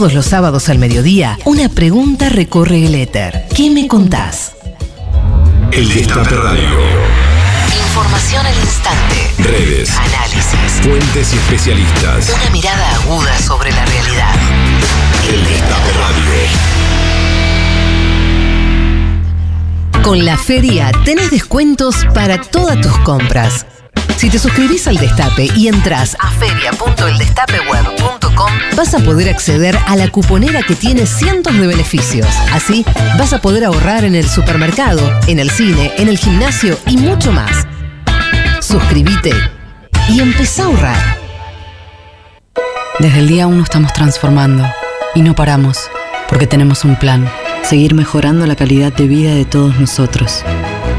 Speaker 5: Todos los sábados al mediodía, una pregunta recorre el éter. ¿Qué me contás?
Speaker 14: El Destape Radio.
Speaker 5: Información al instante.
Speaker 14: Redes.
Speaker 5: Análisis.
Speaker 14: Fuentes y especialistas.
Speaker 5: Una mirada aguda sobre la realidad.
Speaker 14: El Destape Radio.
Speaker 5: Con la feria tenés descuentos para todas tus compras. Si te suscribís al Destape y entras a feria.eldestapeweb.com, vas a poder acceder a la cuponera que tiene cientos de beneficios. Así, vas a poder ahorrar en el supermercado, en el cine, en el gimnasio y mucho más. Suscríbete y empezá a ahorrar.
Speaker 15: Desde el día 1 estamos transformando y no paramos, porque tenemos un plan, seguir mejorando la calidad de vida de todos nosotros.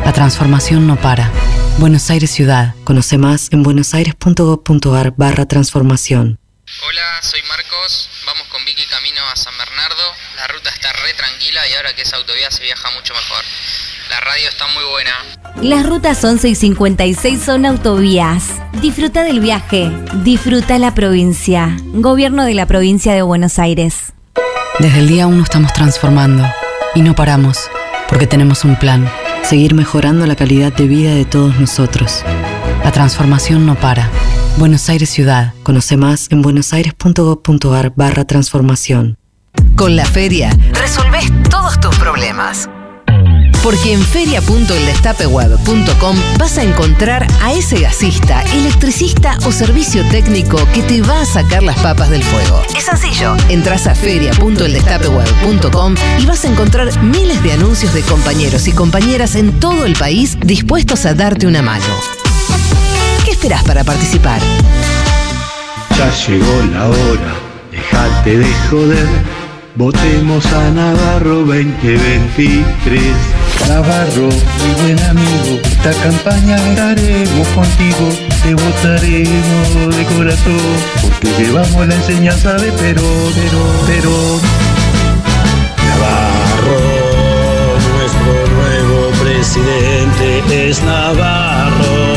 Speaker 15: La transformación no para. Buenos Aires Ciudad. Conoce más en buenosaires.gov.ar barra transformación.
Speaker 16: Hola, soy Marcos. Vamos con Vicky camino a San Bernardo. La ruta está re tranquila y ahora que es autovía se viaja mucho mejor. La radio está muy buena.
Speaker 17: Las rutas 11 y 56 son autovías. Disfruta del viaje. Disfruta la provincia. Gobierno de la provincia de Buenos Aires.
Speaker 15: Desde el día 1 estamos transformando y no paramos, porque tenemos un plan, seguir mejorando la calidad de vida de todos nosotros. La transformación no para. Buenos Aires Ciudad. Conoce más en buenosaires.gov.ar barra transformación.
Speaker 5: Con la feria resolvés todos tus problemas. Porque en feria.eldestapeweb.com vas a encontrar a ese gasista, electricista o servicio técnico que te va a sacar las papas del fuego. Es sencillo. Entrás a feria.eldestapeweb.com y vas a encontrar miles de anuncios de compañeros y compañeras en todo el país dispuestos a darte una mano. ¿Qué esperás para participar?
Speaker 18: Ya llegó la hora, déjate de joder. Votemos a Navarro 2023. Navarro, mi buen amigo, esta campaña estaremos contigo, te votaremos de corazón, porque llevamos la enseñanza de Perón, Perón, Perón.
Speaker 19: Navarro, nuestro nuevo presidente es Navarro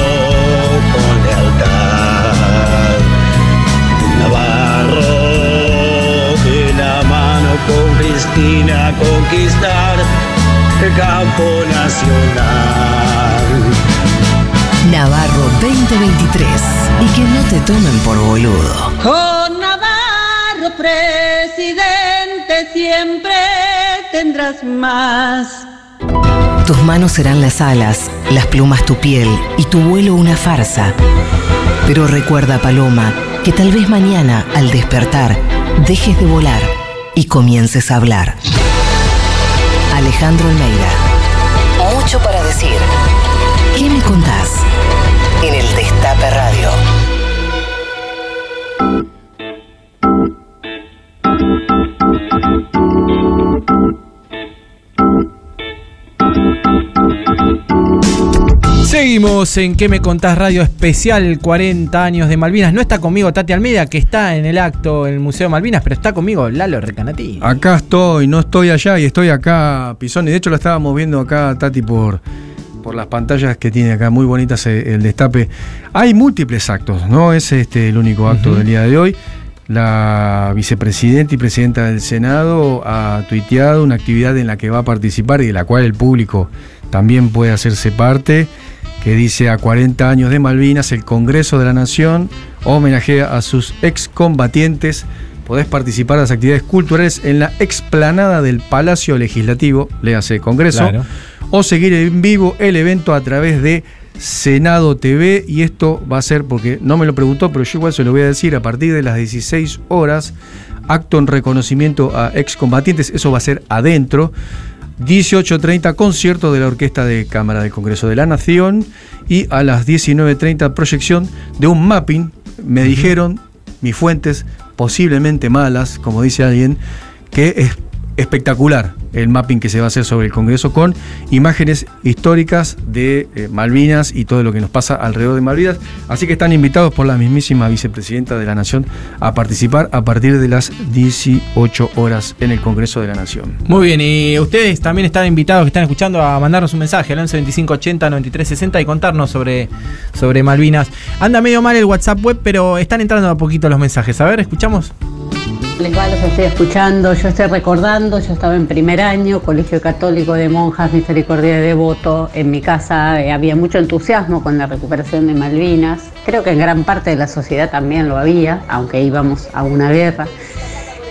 Speaker 19: campo nacional.
Speaker 5: Navarro 2023. Y que no te tomen por boludo.
Speaker 20: Con Navarro presidente siempre tendrás más.
Speaker 5: Tus manos serán las alas, las plumas tu piel y tu vuelo una farsa. Pero recuerda, Paloma, que tal vez mañana, al despertar, dejes de volar y comiences a hablar. Alejandro Almeida. Mucho para decir. ¿Qué me contás? En el Destape Radio.
Speaker 1: Seguimos en ¿Qué me contás? Radio Especial 40 años de Malvinas. No está conmigo Tati Almeida, que está en el acto en el Museo de Malvinas, pero está conmigo Lalo Recanati.
Speaker 2: Acá estoy, no estoy allá y estoy acá, Pisón. Y de hecho lo estábamos viendo acá, Tati, por, por las pantallas que tiene acá, muy bonitas eh, el destape. Hay múltiples actos, no es este el único acto del día de hoy. La vicepresidenta y presidenta del Senado ha tuiteado una actividad en la que va a participar y de la cual el público también puede hacerse parte, que dice a 40 años de Malvinas, el Congreso de la Nación homenajea a sus excombatientes. Podés participar de las actividades culturales en la explanada del Palacio Legislativo, le hace Congreso,
Speaker 1: Claro.
Speaker 2: o seguir en vivo el evento a través de Senado TV. Y esto va a ser, porque no me lo preguntó, pero yo igual se lo voy a decir, a partir de las 16 horas, acto en reconocimiento a excombatientes, eso va a ser adentro. 18.30 concierto de la Orquesta de Cámara del Congreso de la Nación. Y a las 19.30 proyección de un mapping, me dijeron mis fuentes, posiblemente malas, como dice alguien, que es espectacular el mapping que se va a hacer sobre el Congreso con imágenes históricas de eh, Malvinas y todo lo que nos pasa alrededor de Malvinas. Así que están invitados por la mismísima vicepresidenta de la Nación a participar a partir de las 18 horas en el Congreso de la Nación.
Speaker 1: Muy bien, y ustedes también están invitados que están escuchando a mandarnos un mensaje al 11 25 80 93 60 y contarnos sobre, sobre Malvinas. Anda medio mal el WhatsApp web, pero están entrando a poquito los mensajes. A ver, escuchamos.
Speaker 21: Les va, los estoy escuchando, yo estoy recordando, yo estaba en primer año, Colegio Católico de Monjas Misericordia de Devoto, en mi casa eh, había mucho entusiasmo con la recuperación de Malvinas, creo que en gran parte de la sociedad también lo había, aunque íbamos a una guerra.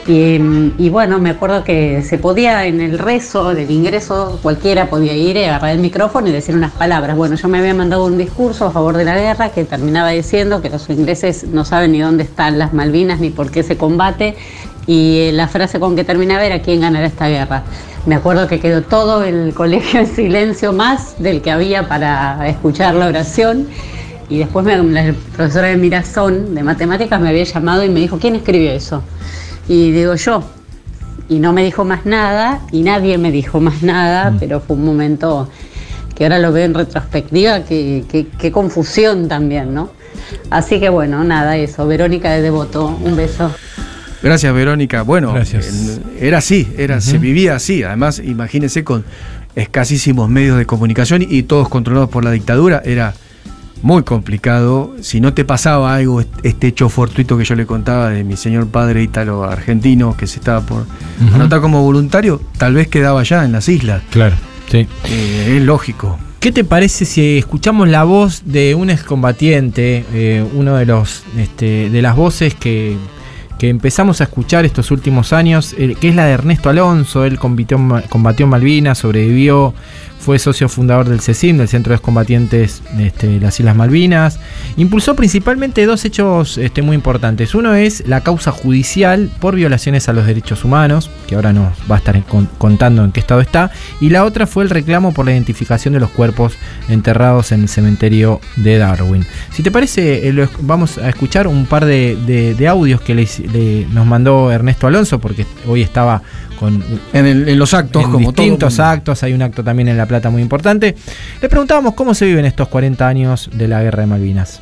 Speaker 21: Y, bueno, me acuerdo que se podía en el rezo del ingreso, cualquiera podía ir, y agarrar el micrófono y decir unas palabras. Bueno, yo me había mandado un discurso a favor de la guerra que terminaba diciendo que los ingleses no saben ni dónde están las Malvinas ni por qué se combate. Y eh, la frase con que terminaba era quién ganará esta guerra. Me acuerdo que quedó todo el colegio en silencio más del que había para escuchar la oración. Y después la profesora de Mirazón de matemáticas me había llamado y me dijo, ¿quién escribió eso? Y digo yo. Y no me dijo más nada y nadie me dijo más nada, pero fue un momento que ahora lo veo en retrospectiva, que, que- qué confusión también, ¿no? Así que bueno, nada, eso. Verónica de Devoto, un beso.
Speaker 2: Gracias, Verónica. Bueno, en- era así, era, se vivía así. Además, imagínense con escasísimos medios de comunicación y todos controlados por la dictadura, era muy complicado. Si no te pasaba algo, est- este hecho fortuito que yo le contaba de mi señor padre ítalo argentino que se estaba por
Speaker 1: Ujú.
Speaker 2: anotar como voluntario, tal vez quedaba allá en las islas.
Speaker 1: Claro, sí.
Speaker 2: Eh, es lógico.
Speaker 1: ¿Qué te parece si escuchamos la voz de un excombatiente, eh, uno de los este, de las voces que, que empezamos a escuchar estos últimos años, eh, que es la de Ernesto Alonso? Él combatió, combatió en Malvinas, sobrevivió, fue socio fundador del CECIM, del Centro de Excombatientes este, de las Islas Malvinas. Impulsó principalmente dos hechos este, muy importantes. Uno es la causa judicial por violaciones a los derechos humanos, que ahora nos va a estar contando en qué estado está. Y la otra fue el reclamo por la identificación de los cuerpos enterrados en el cementerio de Darwin. Si te parece, eh, lo vamos a escuchar un par de, de- audios que le hice- le- nos mandó Ernesto Alonso, porque hoy estaba con
Speaker 2: En, el- en los actos,
Speaker 1: en
Speaker 2: como
Speaker 1: distintos actos, hay un acto también en La Plata muy importante. Le preguntábamos cómo se viven estos 40 años de la Guerra de Malvinas.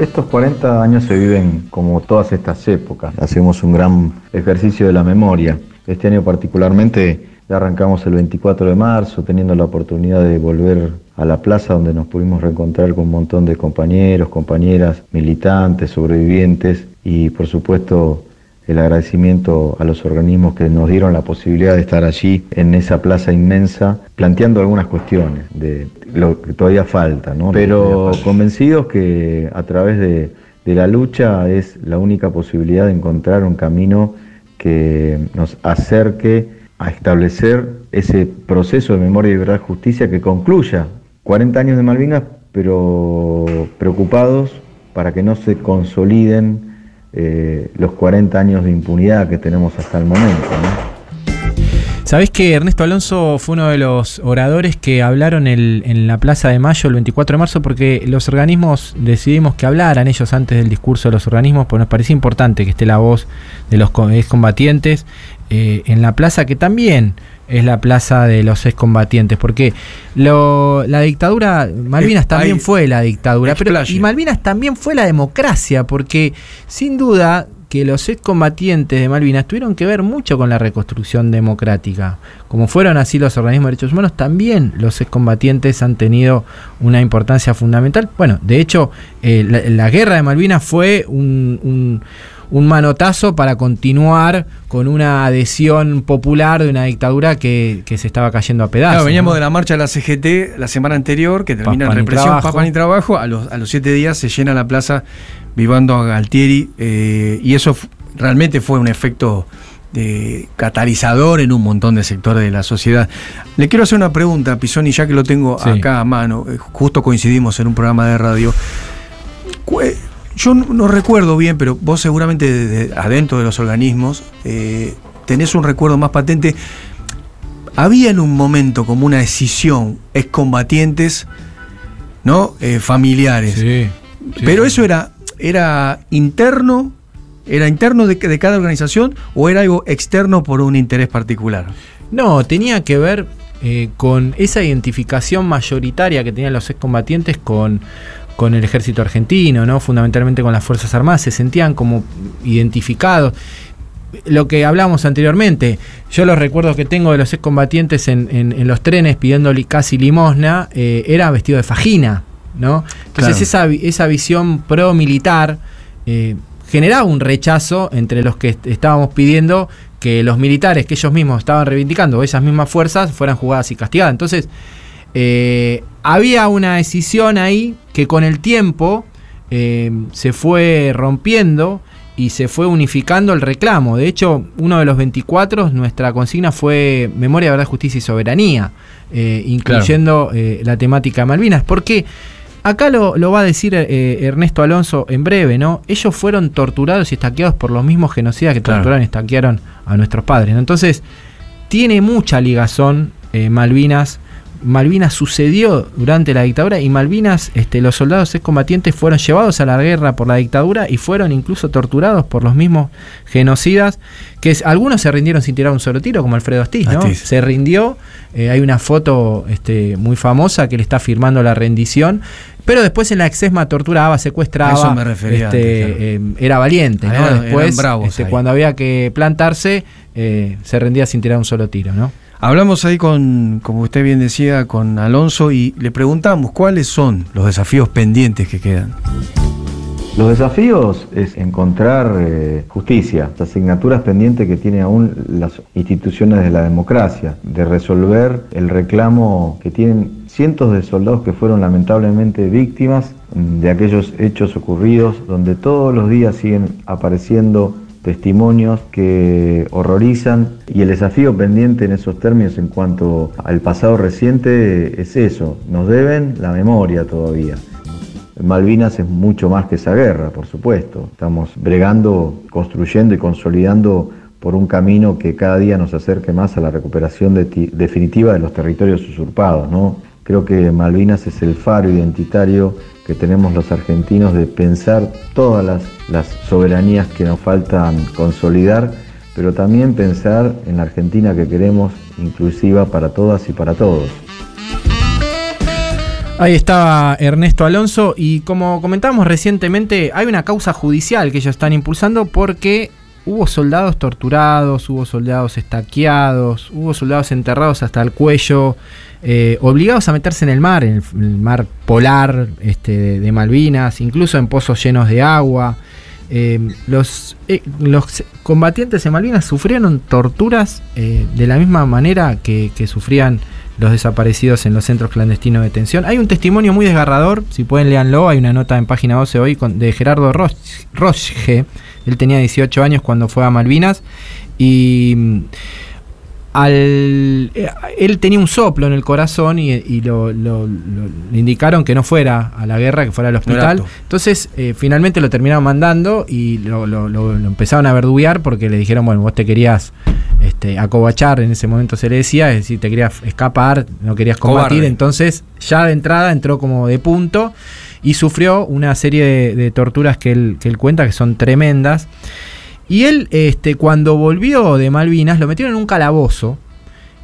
Speaker 22: Estos 40 años se viven como todas estas épocas. Hacemos un gran ejercicio de la memoria. Este año particularmente ya arrancamos el 24 de marzo, teniendo la oportunidad de volver a la plaza donde nos pudimos reencontrar con un montón de compañeros, compañeras, militantes, sobrevivientes y por supuesto el agradecimiento a los organismos que nos dieron la posibilidad de estar allí en esa plaza inmensa, planteando algunas cuestiones de lo que todavía falta, ¿no? Pero convencidos que a través de, de la lucha es la única posibilidad de encontrar un camino que nos acerque a establecer ese proceso de memoria y verdad y justicia que concluya 40 años de Malvinas, pero preocupados para que no se consoliden eh, los 40 años de impunidad que tenemos hasta el momento. ¿no?
Speaker 1: Sabés que Ernesto Alonso fue uno de los oradores que hablaron en la Plaza de Mayo el 24 de marzo porque los organismos decidimos que hablaran ellos antes del discurso de los organismos, pues nos parecía importante que esté la voz de los co- excombatientes eh, en la plaza que también es la plaza de los excombatientes, porque lo- la dictadura, Malvinas
Speaker 2: Eh,
Speaker 1: también fue la dictadura, pero, y Malvinas también fue la democracia, porque sin duda que los excombatientes de Malvinas tuvieron que ver mucho con la reconstrucción democrática. Como fueron así los organismos de derechos humanos, también los excombatientes han tenido una importancia fundamental. Bueno, de hecho, eh, la, la guerra de Malvinas fue un, un- un manotazo para continuar con una adhesión popular de una dictadura que, que se estaba cayendo a pedazos.
Speaker 2: Claro, veníamos
Speaker 1: ¿no?
Speaker 2: de la marcha de la CGT la semana anterior, que termina en represión, papá ni trabajo. A los, a los siete días se llena la plaza vivando a Galtieri, eh, y eso realmente fue un efecto de catalizador en un montón de sectores de la sociedad. Le quiero hacer una pregunta, Pisoni, ya que lo tengo
Speaker 1: Sí.
Speaker 2: acá a mano. eh, Justo coincidimos en un programa de radio. Yo no, recuerdo bien, pero vos seguramente de- de- adentro de los organismos eh, tenés un recuerdo más patente. Había en un momento como una decisión excombatientes, ¿no? Eh, familiares. pero eso era, era interno, era interno de, de cada organización o era algo externo por un interés particular.
Speaker 1: No, tenía que ver eh, con esa identificación mayoritaria que tenían los excombatientes con, con el ejército argentino, ¿no? Fundamentalmente con las Fuerzas Armadas, se sentían como identificados. Lo que hablábamos anteriormente, yo los recuerdos que tengo de los excombatientes en, en, en los trenes pidiéndole casi limosna, eh, era vestido de fajina, ¿no? Entonces
Speaker 2: Claro.
Speaker 1: esa, esa visión pro-militar eh, generaba un rechazo entre los que est- estábamos pidiendo que los militares que ellos mismos estaban reivindicando, esas mismas fuerzas, fueran juzgadas y castigadas. Entonces, eh, había una decisión ahí que con el tiempo eh, se fue rompiendo y se fue unificando el reclamo. De hecho, uno de los 24, nuestra consigna fue Memoria, Verdad, Justicia y Soberanía, eh, incluyendo eh, la temática de Malvinas. Porque acá lo, lo va a decir Ernesto Alonso en breve, ¿no? Ellos fueron torturados y estaqueados por los mismos genocidas que torturaron y estaquearon a nuestros padres. ¿no? Entonces, tiene mucha ligazón Malvinas. Malvinas sucedió durante la dictadura y Malvinas, este, los soldados excombatientes fueron llevados a la guerra por la dictadura y fueron incluso torturados por los mismos genocidas, que es- algunos se rindieron sin tirar un solo tiro, como Alfredo Astiz, ¿no?
Speaker 2: Astiz.
Speaker 1: Se rindió, eh, hay una foto este, muy famosa que le está firmando la rendición, pero después en la exesma torturaba, secuestraba,
Speaker 2: eso me refería
Speaker 1: este,
Speaker 2: antes, claro.
Speaker 1: eh, era valiente, ¿no? Después, este, cuando había que plantarse, eh, se rendía sin tirar un solo tiro, ¿no?
Speaker 2: Hablamos ahí con, como usted bien decía, con Alonso y le preguntamos cuáles son los desafíos pendientes que quedan.
Speaker 22: Los desafíos es encontrar eh, justicia, las asignaturas pendientes que tienen aún las instituciones de la democracia, de resolver el reclamo que tienen cientos de soldados que fueron lamentablemente víctimas de aquellos hechos ocurridos, donde todos los días siguen apareciendo testimonios que horrorizan y el desafío pendiente en esos términos en cuanto al pasado reciente es eso, nos deben la memoria todavía. Malvinas es mucho más que esa guerra, por supuesto. Estamos bregando, construyendo y consolidando por un camino que cada día nos acerque más a la recuperación de ti- definitiva de los territorios usurpados. ¿no? Creo que Malvinas es el faro identitario que tenemos los argentinos de pensar todas las, las soberanías que nos faltan consolidar, pero también pensar en la Argentina que queremos inclusiva para todas y para todos.
Speaker 1: Ahí estaba Ernesto Alonso y como comentábamos recientemente, hay una causa judicial que ellos están impulsando porque hubo soldados torturados, hubo soldados estaqueados, hubo soldados enterrados hasta el cuello, eh, obligados a meterse en el mar, en el, mar polar este, de, de Malvinas, incluso en pozos llenos de agua. Eh, los, eh, los combatientes en Malvinas sufrieron torturas de la misma manera que, que sufrían los desaparecidos en los centros clandestinos de detención. Hay un testimonio muy desgarrador, si pueden leanlo, hay una nota en página 12 hoy con- de Gerardo Roch- Roche. Él tenía 18 años cuando fue a Malvinas y mm, al, eh, él tenía un soplo en el corazón y, y lo, lo- lo- le indicaron que no fuera a la guerra, que fuera al hospital. Entonces, eh, finalmente lo terminaron mandando y lo, lo- lo- lo empezaron a verduguear porque le dijeron, bueno, vos te querías este, acobachar, en ese momento se le decía, es decir, te querías escapar, no querías combatir.
Speaker 2: Cobarde.
Speaker 1: Entonces, ya de entrada entró como de punto y sufrió una serie de, torturas que él, que él cuenta que son tremendas. Y él, este, cuando volvió de Malvinas, lo metieron en un calabozo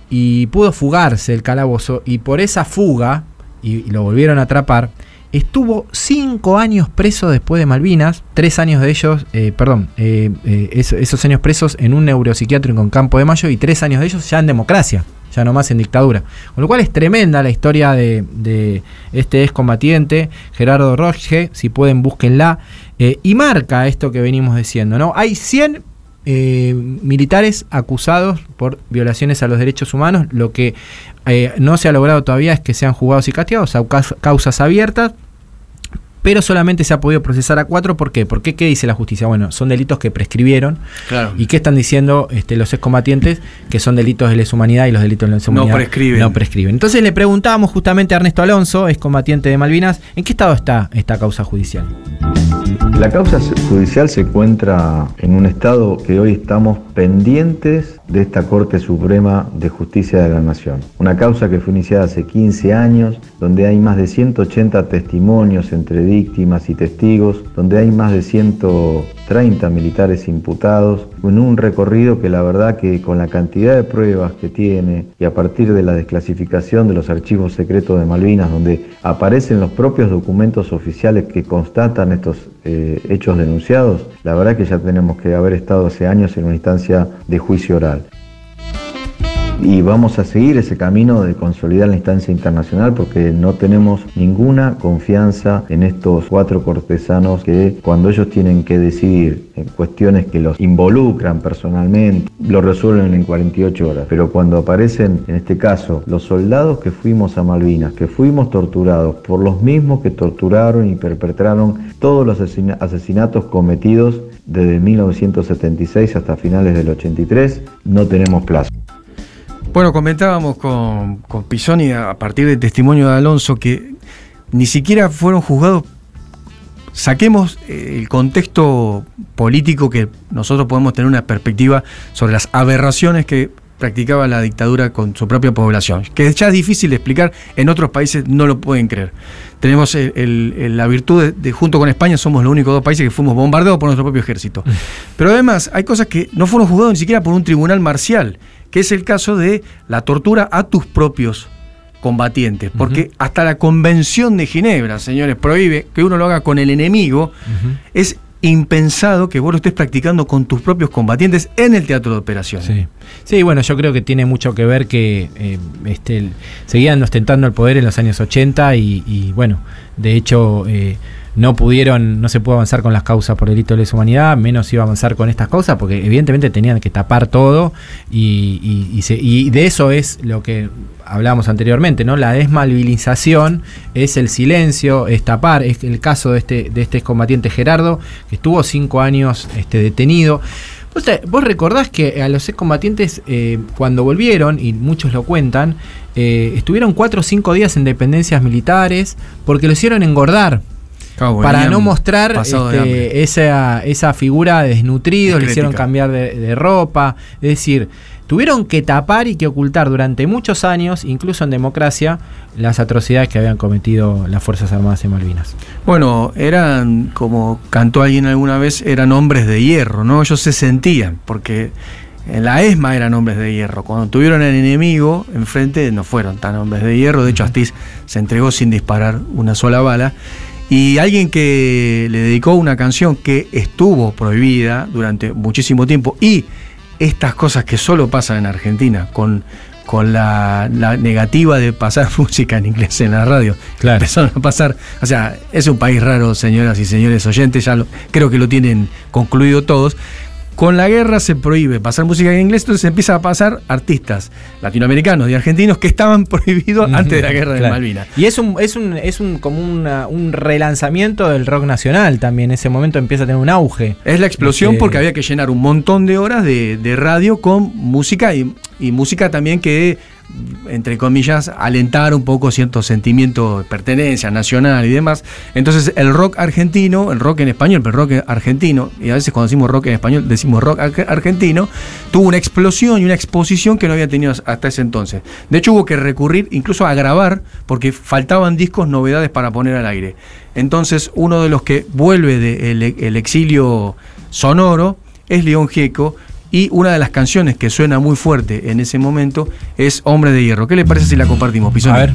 Speaker 1: y pudo fugarse el calabozo. Y por esa fuga, y lo volvieron a atrapar, estuvo cinco años preso después de Malvinas. Tres años de ellos, eh, perdón, eh, eh, eso- esos años presos en un neuropsiquiátrico en Campo de Mayo y tres años de ellos ya en democracia. Ya no más en dictadura. Con lo cual es tremenda la historia de, este excombatiente, Gerardo Roche, si pueden búsquenla. Y marca esto que venimos diciendo, ¿no? Hay 100 eh, militares acusados por violaciones a los derechos humanos. Lo que eh, no se ha logrado todavía es que sean juzgados y castigados, caus- causas abiertas. Pero solamente se ha podido procesar a cuatro. ¿Por qué? Porque ¿qué dice la justicia? Bueno, son delitos que prescribieron.
Speaker 2: Claro.
Speaker 1: ¿Y qué están diciendo este, los excombatientes? Que son delitos de lesa humanidad y los delitos de lesa
Speaker 2: No
Speaker 1: humanidad
Speaker 2: prescriben.
Speaker 1: no prescriben. Entonces le preguntábamos justamente a Ernesto Alonso, excombatiente de Malvinas, ¿en qué estado está esta causa judicial?
Speaker 22: La causa judicial se encuentra en un estado que hoy estamos pendientes de esta Corte Suprema de Justicia de la Nación. Una causa que fue iniciada hace 15 años, donde hay más de 180 testimonios entre víctimas y testigos, donde hay más de 130 militares imputados, en un recorrido que la verdad que con la cantidad de pruebas que tiene y a partir de la desclasificación de los archivos secretos de Malvinas, donde aparecen los propios documentos oficiales que constatan estos eh, hechos denunciados, la verdad que ya tenemos que haber estado hace años en una instancia de juicio oral. Y vamos a seguir ese camino de consolidar la instancia internacional porque no tenemos ninguna confianza en estos cuatro cortesanos que cuando ellos tienen que decidir cuestiones que los involucran personalmente, lo resuelven en 48 horas. Pero cuando aparecen, en este caso, los soldados que fuimos a Malvinas, que fuimos torturados por los mismos que torturaron y perpetraron todos los asesina- asesinatos cometidos desde 1976 hasta finales del 83, no tenemos plazo.
Speaker 2: Bueno, comentábamos con, con Pisoni a partir del testimonio de Alonso que ni siquiera fueron juzgados. Saquemos eh, el contexto político que nosotros podemos tener una perspectiva sobre las aberraciones que practicaba la dictadura con su propia población, que ya es difícil de explicar, en otros países no lo pueden creer. Tenemos el- el- la virtud de, de, junto con España, somos los únicos dos países que fuimos bombardeados por nuestro propio ejército. Pero además hay cosas que no fueron juzgados ni siquiera por un tribunal marcial, que es el caso de la tortura a tus propios combatientes, porque hasta la Convención de Ginebra, señores, prohíbe que uno lo haga con el enemigo, es impensado que vos lo estés practicando con tus propios combatientes en el teatro de operaciones.
Speaker 1: Sí. Sí, bueno, yo creo que tiene mucho que ver que eh, este, seguían ostentando el poder en los años 80 y, y, bueno, de hecho eh, no pudieron, no se pudo avanzar con las causas por delito de lesa humanidad, menos iba a avanzar con estas cosas porque evidentemente tenían que tapar todo y, se- y de eso es lo que hablábamos anteriormente, ¿no? La desmalvilización es el silencio, es tapar, es el caso de este, de este excombatiente Gerardo, que estuvo cinco años este, detenido. Vos, te- vos recordás que a los excombatientes, eh, cuando volvieron, y muchos lo cuentan, eh, estuvieron cuatro o cinco días en dependencias militares porque lo hicieron engordar. Para no mostrar este, esa, esa figura de desnutrido, le hicieron cambiar de, de ropa. Es decir, tuvieron que tapar y que ocultar durante muchos años, incluso en democracia, las atrocidades que habían cometido las Fuerzas Armadas en Malvinas.
Speaker 2: Bueno, eran, como cantó alguien alguna vez, eran hombres de hierro, ¿no? Ellos se sentían, porque en la ESMA eran hombres de hierro. Cuando tuvieron al enemigo enfrente, no fueron tan hombres de hierro. De hecho, Astiz se entregó sin disparar una sola bala. Y alguien que le dedicó una canción que estuvo prohibida durante muchísimo tiempo y estas cosas que solo pasan en Argentina, con, con la, la negativa de pasar música en inglés en la radio, empezaron a pasar, o sea, es un país raro, señoras y señores oyentes, ya lo- creo que lo tienen concluido todos. Con la guerra se prohíbe pasar música en inglés, entonces empieza a pasar artistas latinoamericanos y argentinos que estaban prohibidos antes de la guerra de
Speaker 1: Claro.
Speaker 2: Malvinas.
Speaker 1: Y es un, es un, es un como una- un relanzamiento del rock nacional también. En ese momento empieza a tener un auge.
Speaker 2: Es la explosión
Speaker 1: Este,
Speaker 2: porque había que llenar un montón de horas de, de radio con música y, y música también que, entre comillas, alentar un poco cierto sentimiento de pertenencia nacional y demás. Entonces el rock argentino, el rock en español, pero el rock argentino, y a veces cuando decimos rock en español decimos rock ar- argentino, tuvo una explosión y una exposición que no había tenido hasta ese entonces. De hecho hubo que recurrir incluso a grabar porque faltaban discos, novedades para poner al aire. Entonces uno de los que vuelve del el exilio sonoro es León Gieco y una de las canciones que suena muy fuerte en ese momento es Hombre de Hierro. ¿Qué le parece si la compartimos, Pisoni?
Speaker 1: A ver.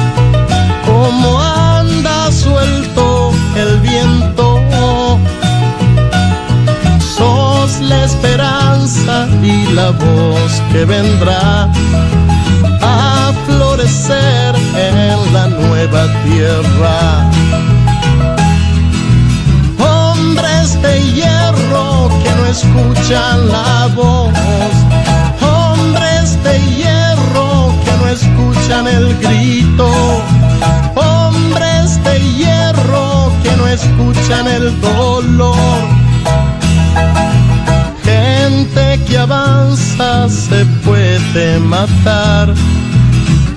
Speaker 23: y la voz que vendrá a florecer en la nueva tierra. Hombres de hierro que no escuchan la voz, hombres de hierro que no escuchan el grito, hombres de hierro que no escuchan el dolor. Que avanza se puede matar,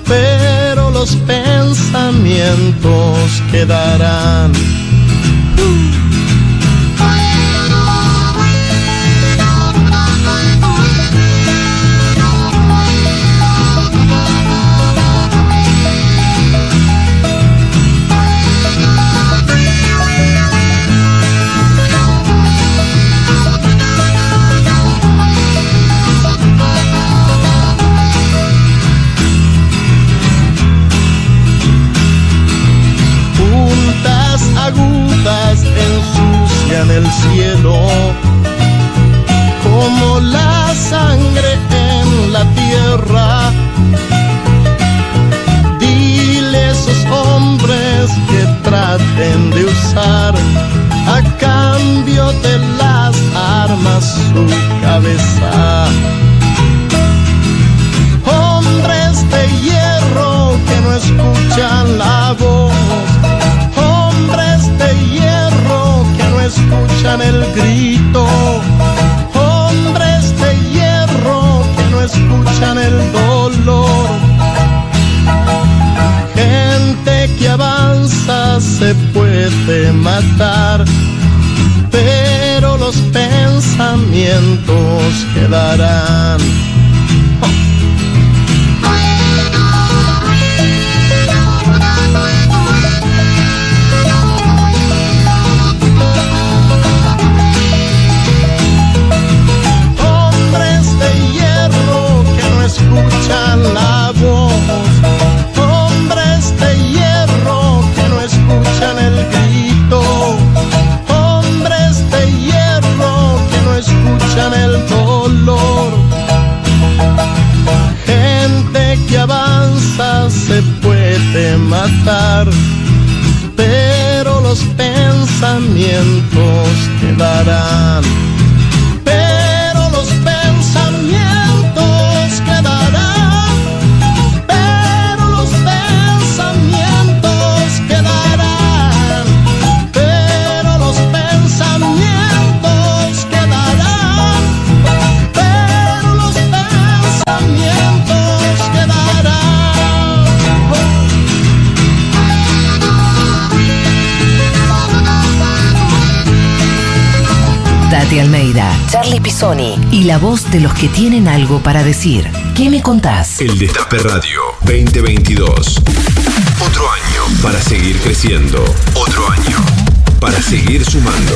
Speaker 23: pero los pensamientos quedarán. Ensucian el cielo como la sangre en la tierra. Dile a esos hombres que traten de usar a cambio de las armas su cabeza. Se puede matar, pero los pensamientos quedarán. Pensamientos quedarán. pero
Speaker 5: Almeida, Charlie Pisoni y la voz de los que tienen algo para decir. ¿Qué me contás?
Speaker 14: El Destape Radio 2022. Otro año para seguir creciendo. Otro año para seguir sumando.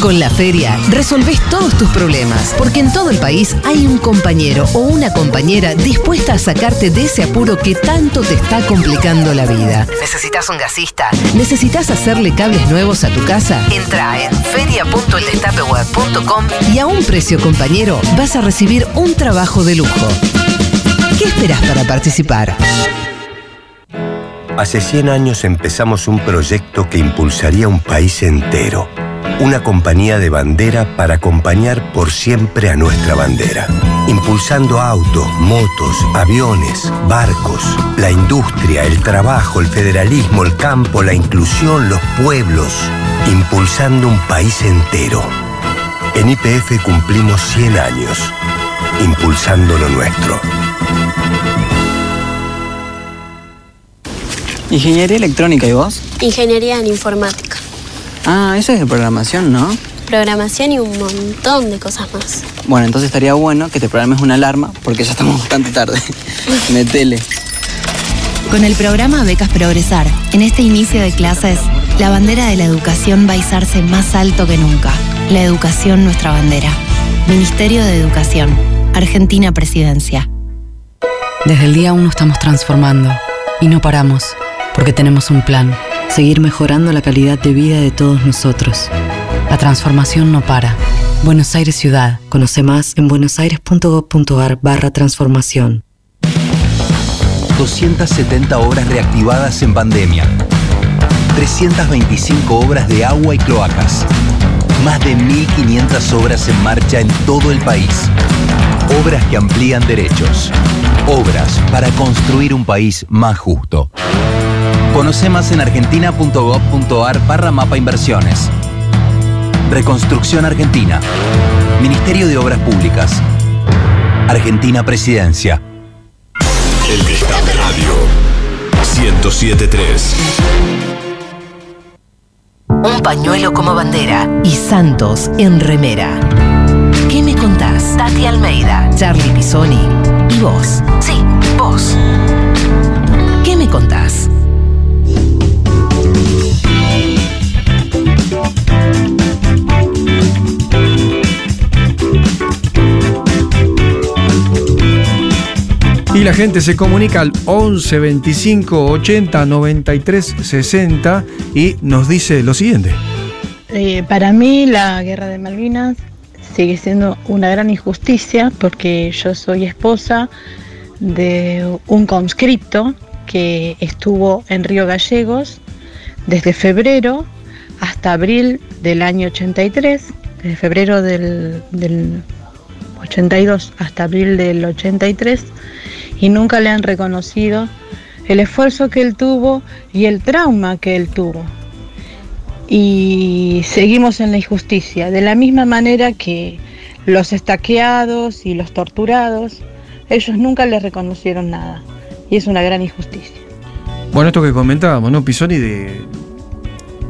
Speaker 5: Con la feria resolvés todos tus problemas, porque en todo el país hay un compañero o una compañera dispuesta a sacarte de ese apuro que tanto te está complicando la vida. ¿Necesitas un gasista? ¿Necesitas hacerle cables nuevos a tu casa? Entra en feria.eldestapeweb.com y a un precio compañero vas a recibir un trabajo de lujo. ¿Qué esperas para participar?
Speaker 24: Hace 100 años empezamos un proyecto que impulsaría un país entero. Una compañía de bandera para acompañar por siempre a nuestra bandera. Impulsando autos, motos, aviones, barcos, la industria, el trabajo, el federalismo, el campo, la inclusión, los pueblos. Impulsando un país entero. En IPF cumplimos 100 años. Impulsando lo nuestro.
Speaker 25: Ingeniería electrónica, ¿y vos?
Speaker 26: Ingeniería en informática,
Speaker 25: Ah, eso es de programación, ¿no?
Speaker 26: programación y un montón de cosas más.
Speaker 25: Bueno, entonces estaría bueno que te programes una alarma porque ya estamos bastante tarde. Metele.
Speaker 27: Con el programa Becas Progresar, en este inicio de clases, la bandera de la educación va a izarse más alto que nunca. La educación nuestra bandera. Ministerio de Educación. Argentina Presidencia.
Speaker 15: Desde el día 1 estamos transformando y no paramos, porque tenemos un plan, seguir mejorando la calidad de vida de todos nosotros. La transformación no para. Buenos Aires Ciudad. Conoce más en buenosaires.gov.ar barra transformación.
Speaker 28: 270 obras reactivadas en pandemia. 325 obras de agua y cloacas.
Speaker 29: Más de 1.500 obras en marcha en todo el país. Obras que amplían derechos. Obras para construir un país más justo. Conoce más en argentina.gov.ar barra mapa inversiones. Reconstrucción Argentina. Ministerio de Obras Públicas. Argentina Presidencia.
Speaker 14: El Destape Radio 1073.
Speaker 5: Un pañuelo como bandera y Santos en remera. ¿Qué me contás? Tati Almeida, Charlie Pisoni y vos. Sí, vos. ¿Qué me contás?
Speaker 2: Y la gente se comunica al 11 25 80 93 60 y nos dice lo siguiente.
Speaker 30: Eh, para mí la guerra de Malvinas sigue siendo una gran injusticia porque yo soy esposa de un conscripto que estuvo en Río Gallegos desde febrero hasta abril del año 83, desde febrero del, del 82 hasta abril del 83 y nunca le han reconocido el esfuerzo que él tuvo y el trauma que él tuvo. Y seguimos en la injusticia, de la misma manera que los estaqueados y los torturados, ellos nunca le reconocieron nada. Y es una gran injusticia.
Speaker 2: Bueno, esto que comentábamos, ¿no, Pisoni? De,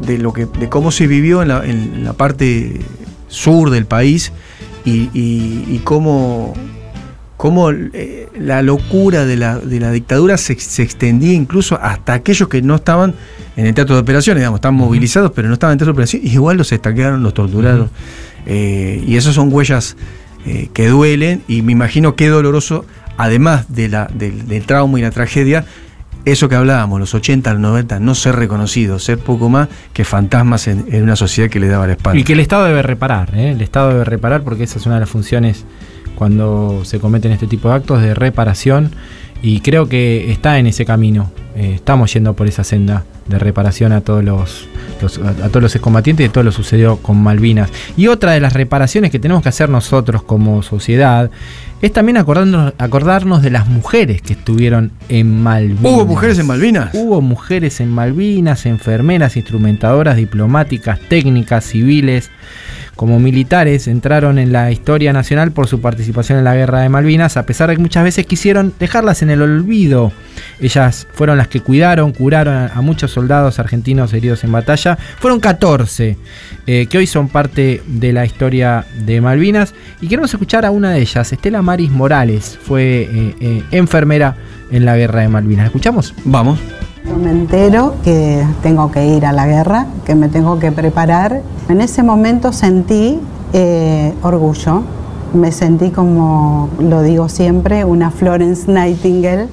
Speaker 2: de, lo que, de cómo se vivió en la, en la parte sur del país y- y cómo, cómo eh, la locura de la, de la dictadura se, se extendía incluso hasta aquellos que no estaban en el teatro de operaciones, digamos, estaban movilizados, pero no estaban en el teatro de operaciones, igual los estaquearon, los torturaron. Eh, y esas son huellas eh, que duelen y me imagino qué doloroso, además de la, del, del trauma y la tragedia, eso que hablábamos, los 80, los 90, no ser reconocidos, ser poco más que fantasmas en, en una sociedad que le daba la espalda.
Speaker 1: Y que el Estado debe reparar, ¿eh? el Estado debe reparar porque esa es una de las funciones cuando se cometen este tipo de actos de reparación y creo que está en ese camino, Eh, estamos yendo por esa senda de reparación a todos los, los- a, a todos los excombatientes y de todo lo sucedió con Malvinas. Y otra de las reparaciones que tenemos que hacer nosotros como sociedad es también acordarnos, acordarnos de las mujeres que estuvieron en Malvinas.
Speaker 2: ¿Hubo mujeres en Malvinas?
Speaker 1: Hubo mujeres en Malvinas, enfermeras, instrumentadoras, diplomáticas, técnicas, civiles, como militares, entraron en la historia nacional por su participación en la guerra de Malvinas, a pesar de que muchas veces quisieron dejarlas en el olvido. Ellas fueron las que cuidaron, curaron a, muchos soldados argentinos heridos en batalla. Fueron 14 eh, que hoy son parte de la historia de Malvinas. Y queremos escuchar a una de ellas, Estela Maris Morales, fue eh, eh, enfermera en la guerra de Malvinas. ¿Escuchamos?
Speaker 2: Vamos.
Speaker 31: Me entero que tengo que ir a la guerra, que me tengo que preparar. En ese momento sentí eh, orgullo, me sentí como, lo digo siempre, una Florence Nightingale.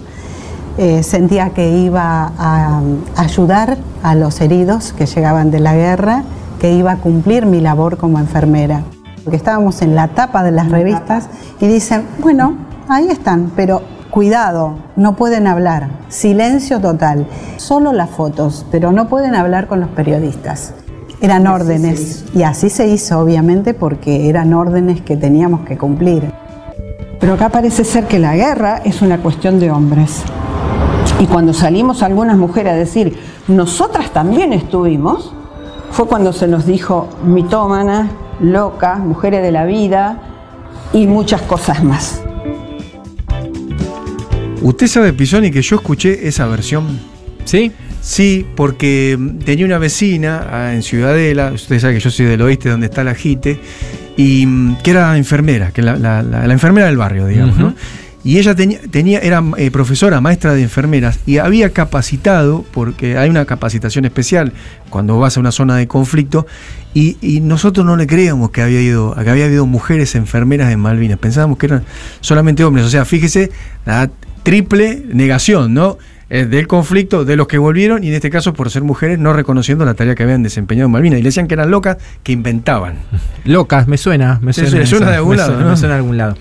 Speaker 31: Eh, sentía que iba a ayudar a los heridos que llegaban de la guerra, que iba a cumplir mi labor como enfermera. Porque estábamos en la tapa de las revistas y dicen, bueno, ahí están, pero cuidado, no pueden hablar, silencio total, solo las fotos, pero no pueden hablar con los periodistas. Eran órdenes y así se hizo, obviamente, porque eran órdenes que teníamos que cumplir.
Speaker 32: Pero acá parece ser que la guerra es una cuestión de hombres. Y cuando salimos algunas mujeres a decir, nosotras también estuvimos, fue cuando se nos dijo mitómanas, locas, mujeres de la vida y muchas cosas más.
Speaker 2: Usted sabe, Pisoni, que yo escuché esa versión.
Speaker 1: ¿Sí?
Speaker 2: Sí, porque mm, tenía una vecina ah, en Ciudadela, usted sabe que yo soy del oeste donde está la JITE, y mm, que era enfermera, que la, la- la- la enfermera del barrio, digamos, ¿no? Y ella tenía, tenía era eh, profesora, maestra de enfermeras, y había capacitado, porque hay una capacitación especial cuando vas a una zona de conflicto, y, y nosotros no le creíamos que había, ido, que había habido mujeres enfermeras en Malvinas, pensábamos que eran solamente hombres, o sea, fíjese, la triple negación, ¿no? Eh, del conflicto, de los que volvieron y en este caso por ser mujeres no reconociendo la tarea que habían desempeñado en Malvinas. Y le decían que eran locas, que inventaban.
Speaker 1: Locas, me suena, me suena. me
Speaker 2: suena de algún
Speaker 1: me
Speaker 2: lado,
Speaker 1: suena-
Speaker 2: ¿no?
Speaker 1: me suena de algún lado.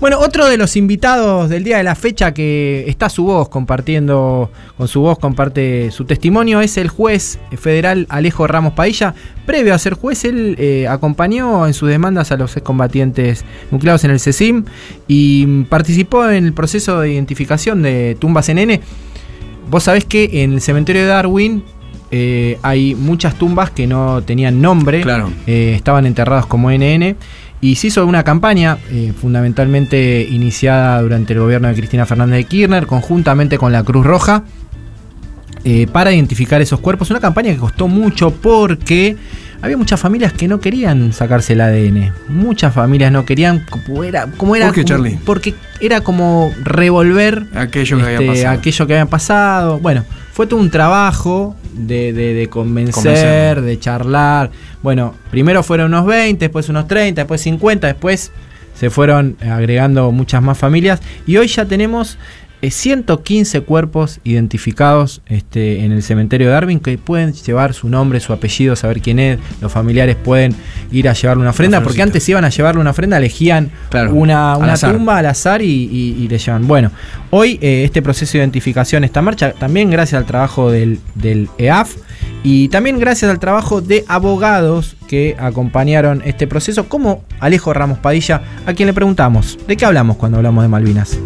Speaker 1: Bueno, otro de los invitados del día de la fecha que está su voz compartiendo, con su voz comparte su testimonio, es el juez federal Alejo Ramos Padilla. Previo a ser juez, él eh, acompañó en sus demandas a los excombatientes nucleados en el CECIM y participó en el proceso de identificación de tumbas NN. Vos sabés que en el cementerio de Darwin eh, hay muchas tumbas que no tenían nombre, eh, estaban enterrados como NN. Y se hizo una campaña eh, fundamentalmente iniciada durante el gobierno de Cristina Fernández de Kirchner, conjuntamente con la Cruz Roja, eh, para identificar esos cuerpos. Una campaña que costó mucho porque había muchas familias que no querían sacarse el ADN. Muchas familias no querían, como era, como era
Speaker 2: ¿Por qué,
Speaker 1: como-
Speaker 2: Charlie?
Speaker 1: Porque era como revolver
Speaker 2: Aquello que había
Speaker 1: este,
Speaker 2: pasado.
Speaker 1: aquello que había pasado. Bueno, fue todo un trabajo de, de- de convencer, de charlar. Bueno, primero fueron unos 20, después unos 30, después 50, después se fueron agregando muchas más familias. Y hoy ya tenemos 115 cuerpos identificados este, en el cementerio de Darwin que pueden llevar su nombre, su apellido, saber quién es. Los familiares pueden ir a llevarle una ofrenda, porque antes iban a llevarle una ofrenda, elegían
Speaker 2: Claro,
Speaker 1: una, tumba al azar y, y- y le llevan. Bueno, hoy eh, este proceso de identificación está en marcha, también gracias al trabajo del, del EAF y también gracias al trabajo de abogados que acompañaron este proceso, como Alejo Ramos Padilla, a quien le preguntamos, ¿de qué hablamos cuando hablamos de Malvinas?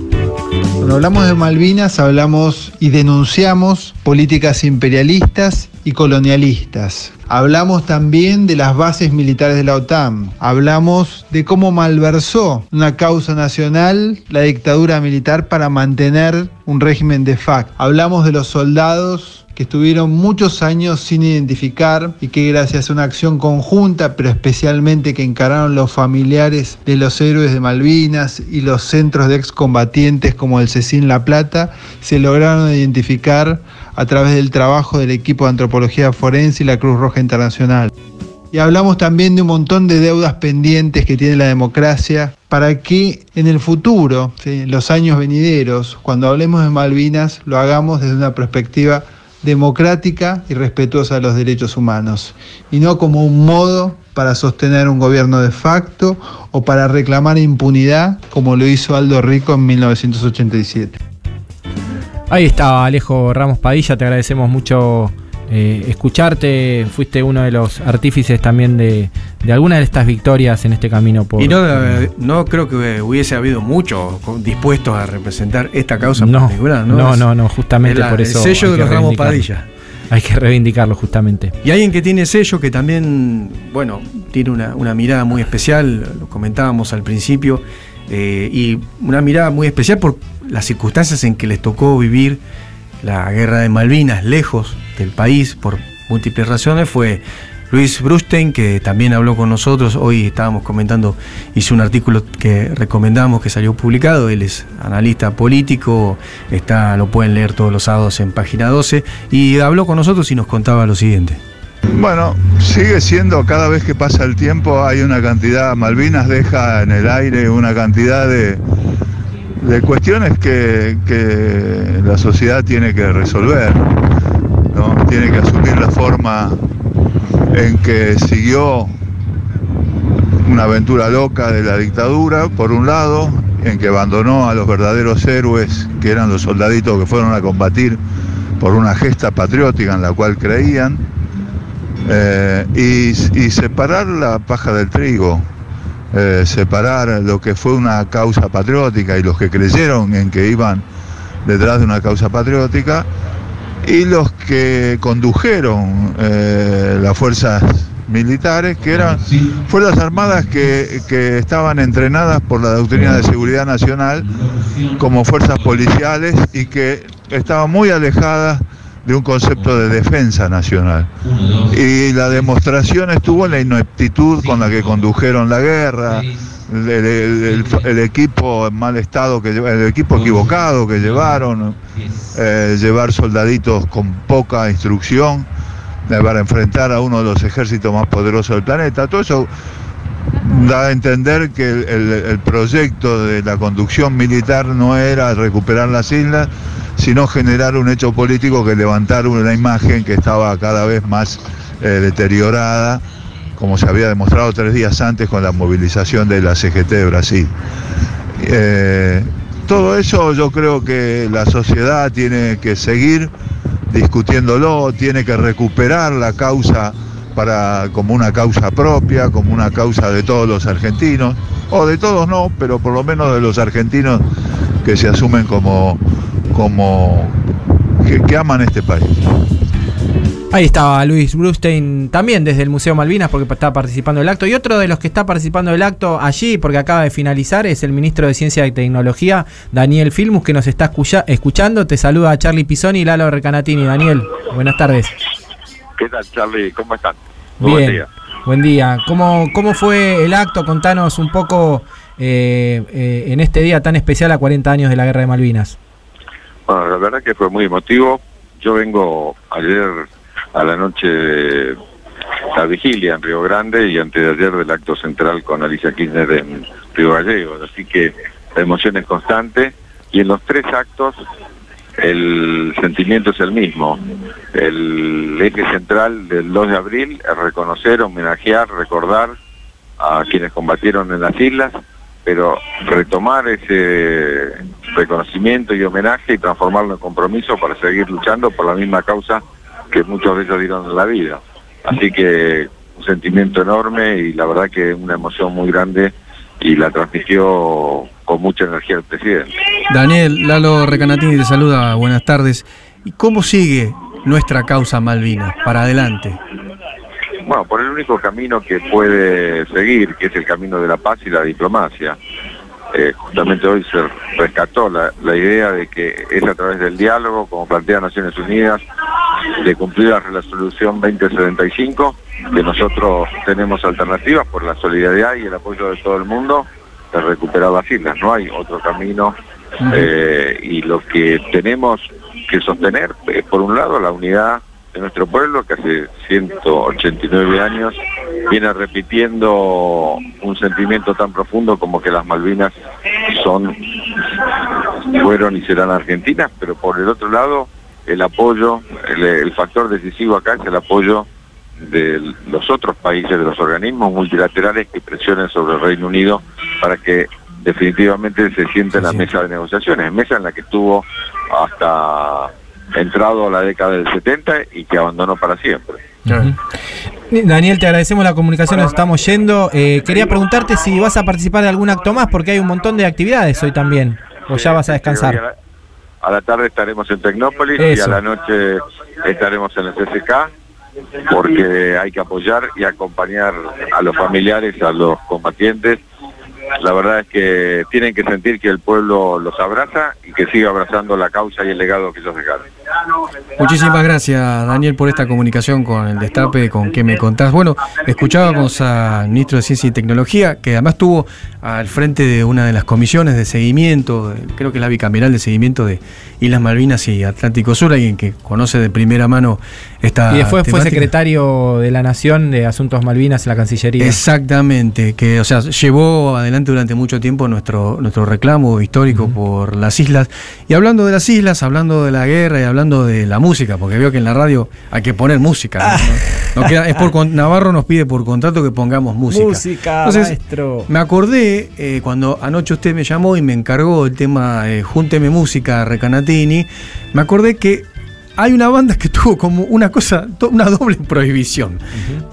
Speaker 33: Cuando hablamos de Malvinas hablamos y denunciamos políticas imperialistas y colonialistas. Hablamos también de las bases militares de la OTAN. Hablamos de cómo malversó una causa nacional la dictadura militar para mantener un régimen de facto. Hablamos de los soldados que estuvieron muchos años sin identificar y que gracias a una acción conjunta, pero especialmente que encararon los familiares de los héroes de Malvinas y los centros de excombatientes como el CECIN La Plata, se lograron identificar a través del trabajo del equipo de antropología forense y la Cruz Roja Internacional. Y hablamos también de un montón de deudas pendientes que tiene la democracia para que en el futuro, en los años venideros, cuando hablemos de Malvinas, lo hagamos desde una perspectiva democrática y respetuosa de los derechos humanos, y no como un modo para sostener un gobierno de facto o para reclamar impunidad como lo hizo Aldo Rico en 1987.
Speaker 1: Ahí estaba Alejo Ramos Padilla, te agradecemos mucho eh, escucharte, fuiste uno de los artífices también de, de algunas de estas victorias en este camino por...
Speaker 2: Y no, eh, no creo que hubiese habido muchos dispuestos a representar esta causa
Speaker 1: No,
Speaker 2: particular, ¿no?
Speaker 1: no, no, no, justamente
Speaker 2: la-
Speaker 1: por eso
Speaker 2: El sello de los Ramos. Padilla.
Speaker 1: Hay que reivindicarlo justamente.
Speaker 2: Y alguien que tiene sello, que también, bueno, tiene una, una mirada muy especial, lo comentábamos al principio, eh, y una mirada muy especial por las circunstancias en que les tocó vivir la guerra de Malvinas, lejos del país, por múltiples razones, fue Luis Brustein, que también habló con nosotros. Hoy estábamos comentando, hizo un artículo que recomendamos que salió publicado. Él es analista político, está, lo pueden leer todos los sábados en página 12. Y habló con nosotros y nos contaba lo siguiente.
Speaker 34: Bueno, sigue siendo, cada vez que pasa el tiempo hay una cantidad, Malvinas deja en el aire una cantidad de, de cuestiones que, que la sociedad tiene que resolver, ¿no? tiene que asumir la forma en que siguió una aventura loca de la dictadura, por un lado, en que abandonó a los verdaderos héroes, que eran los soldaditos que fueron a combatir por una gesta patriótica en la cual creían, eh, y, y separar la paja del trigo, eh, separar lo que fue una causa patriótica y los que creyeron en que iban detrás de una causa patriótica y los que condujeron eh, las fuerzas militares, que eran fuerzas armadas que, que estaban entrenadas por la doctrina de seguridad nacional como fuerzas policiales y que estaban muy alejadas de un concepto de defensa nacional. Y la demostración estuvo en la ineptitud con la que condujeron la guerra, el, el- equipo en mal estado, que el equipo equivocado que llevaron, eh, llevar soldaditos con poca instrucción para enfrentar a uno de los ejércitos más poderosos del planeta. Todo eso da a entender que el- el proyecto de la conducción militar no era recuperar las islas, sino generar un hecho político que levantar una imagen que estaba cada vez más eh, deteriorada, como se había demostrado tres días antes con la movilización de la CGT de Brasil. Eh, todo eso yo creo que la sociedad tiene que seguir discutiéndolo, tiene que recuperar la causa para, como una causa propia, como una causa de todos los argentinos, o de todos no, pero por lo menos de los argentinos que se asumen como, como que, que aman este país.
Speaker 1: Ahí estaba Luis Brustein también desde el Museo Malvinas porque está participando del acto. Y otro de los que está participando del acto allí, porque acaba de finalizar, es el ministro de Ciencia y Tecnología, Daniel Filmus, que nos está escucha- escuchando. Te saluda Charlie Pisoni y Lalo Recanatini. Daniel, buenas tardes.
Speaker 35: ¿Qué tal, Charlie? ¿Cómo están? Muy
Speaker 1: Bien.
Speaker 35: Buen día.
Speaker 1: Buen día. ¿Cómo, cómo fue el acto? Contanos un poco eh, eh, en este día tan especial a 40 años de la Guerra de Malvinas.
Speaker 35: Bueno, la verdad que fue muy emotivo. Yo vengo ayer a la noche de la vigilia en Río Grande y antes de ayer del acto central con Alicia Kirchner en Río Gallegos. Así que la emoción es constante y en los tres actos el sentimiento es el mismo. El eje central del 2 de abril es reconocer, homenajear, recordar a quienes combatieron en las islas, pero retomar ese reconocimiento y homenaje y transformarlo en compromiso para seguir luchando por la misma causa que muchos de ellos dieron en la vida. Así que un sentimiento enorme y la verdad que una emoción muy grande y la transmitió con mucha energía el presidente.
Speaker 2: Daniel, Lalo Recanatini te saluda, buenas tardes. ¿Y cómo sigue nuestra causa Malvinas para adelante?
Speaker 35: Bueno, por el único camino que puede seguir, que es el camino de la paz y la diplomacia. Eh, justamente hoy se rescató la, la idea de que es a través del diálogo, como plantea Naciones Unidas, de cumplir la resolución 2075, que nosotros tenemos alternativas por la solidaridad y el apoyo de todo el mundo de recuperar las islas. No hay otro camino eh, y lo que tenemos que sostener es, por un lado, la unidad de nuestro pueblo, que hace 189 años viene repitiendo un sentimiento tan profundo como que las Malvinas son, fueron y serán argentinas, pero por el otro lado, el apoyo, el, el factor decisivo acá es el apoyo de los otros países, de los organismos multilaterales que presionen sobre el Reino Unido para que definitivamente se sienta en la mesa de negociaciones, mesa en la que estuvo hasta entrado a la década del 70 y que abandonó para siempre.
Speaker 1: Daniel, te agradecemos la comunicación, nos estamos yendo. Eh, quería preguntarte si vas a participar de algún acto más, porque hay un montón de actividades hoy también. O ya vas a descansar.
Speaker 35: la, a la tarde estaremos en Tecnópolis y a la noche estaremos en el CCK porque hay que apoyar y acompañar a los familiares, a los combatientes. La verdad es que tienen que sentir que el pueblo los abraza y que sigue abrazando la causa y el legado que ellos dejaron.
Speaker 2: Muchísimas gracias, Daniel, por esta comunicación con el Destape, con que me contás. Bueno, escuchábamos al ministro de Ciencia y Tecnología, que además estuvo al frente de una de las comisiones de seguimiento, creo que es la bicameral de seguimiento de Islas Malvinas y Atlántico Sur, alguien que conoce de primera mano esta
Speaker 1: Y después fue secretario de la Nación de Asuntos Malvinas en la Cancillería.
Speaker 2: Exactamente, que o sea, llevó adelante durante mucho tiempo nuestro, nuestro reclamo histórico por las islas. Y hablando de las islas, hablando de la guerra y hablando de la música, porque veo que en la radio hay que poner música. ¿no? No- no queda- es por Navarro nos pide por contrato que pongamos música.
Speaker 1: Música,
Speaker 2: Entonces,
Speaker 1: maestro.
Speaker 2: Me acordé eh, cuando anoche usted me llamó y me encargó el tema eh, Júnteme Música Recanatini, me acordé que hay una banda que tuvo como una cosa, una doble prohibición.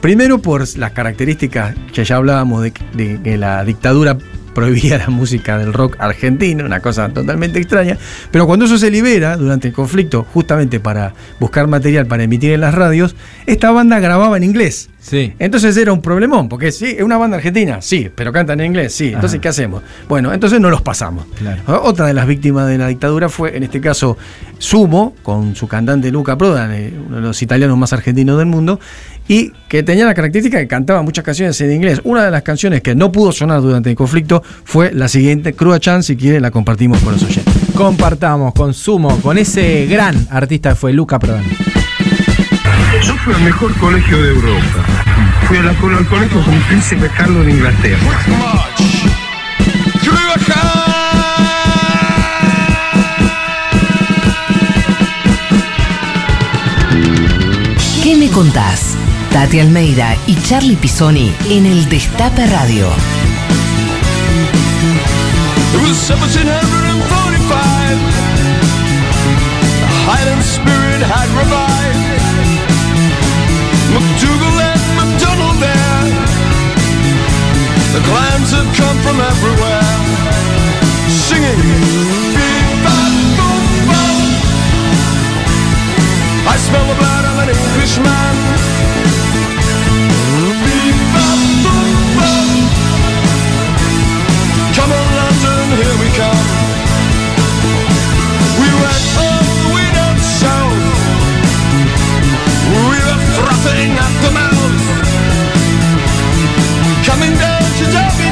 Speaker 2: Primero por las características que ya hablábamos de, de que la dictadura prohibía la música del rock argentino, una cosa totalmente extraña, pero cuando eso se libera durante el conflicto, justamente para buscar material para emitir en las radios, esta banda grababa en inglés.
Speaker 1: Sí.
Speaker 2: Entonces era un problemón, porque sí, es una banda argentina, sí, pero cantan en inglés, sí. Entonces,
Speaker 1: Ajá.
Speaker 2: ¿qué hacemos? Bueno, entonces no los pasamos.
Speaker 1: Claro.
Speaker 2: Otra de las víctimas de la dictadura fue, en este caso, Sumo, con su cantante Luca Prodan, eh, uno de los italianos más argentinos del mundo, y que tenía la característica que cantaba muchas canciones en inglés. Una de las canciones que no pudo sonar durante el conflicto fue la siguiente, Crua Chan, si quiere la compartimos con los oyentes.
Speaker 1: Compartamos, consumo, con ese gran artista que fue Luca Prodan.
Speaker 36: Yo fui al mejor colegio de Europa. Fui al colegio con Príncipe Carlos de Inglaterra.
Speaker 5: ¿Qué me contás? Tati Almeida y Charlie Pisoni en el Destape Radio.
Speaker 36: It was 1745. The clans had come from everywhere, singing. I smell the blood of an Englishman. Coming down to Derby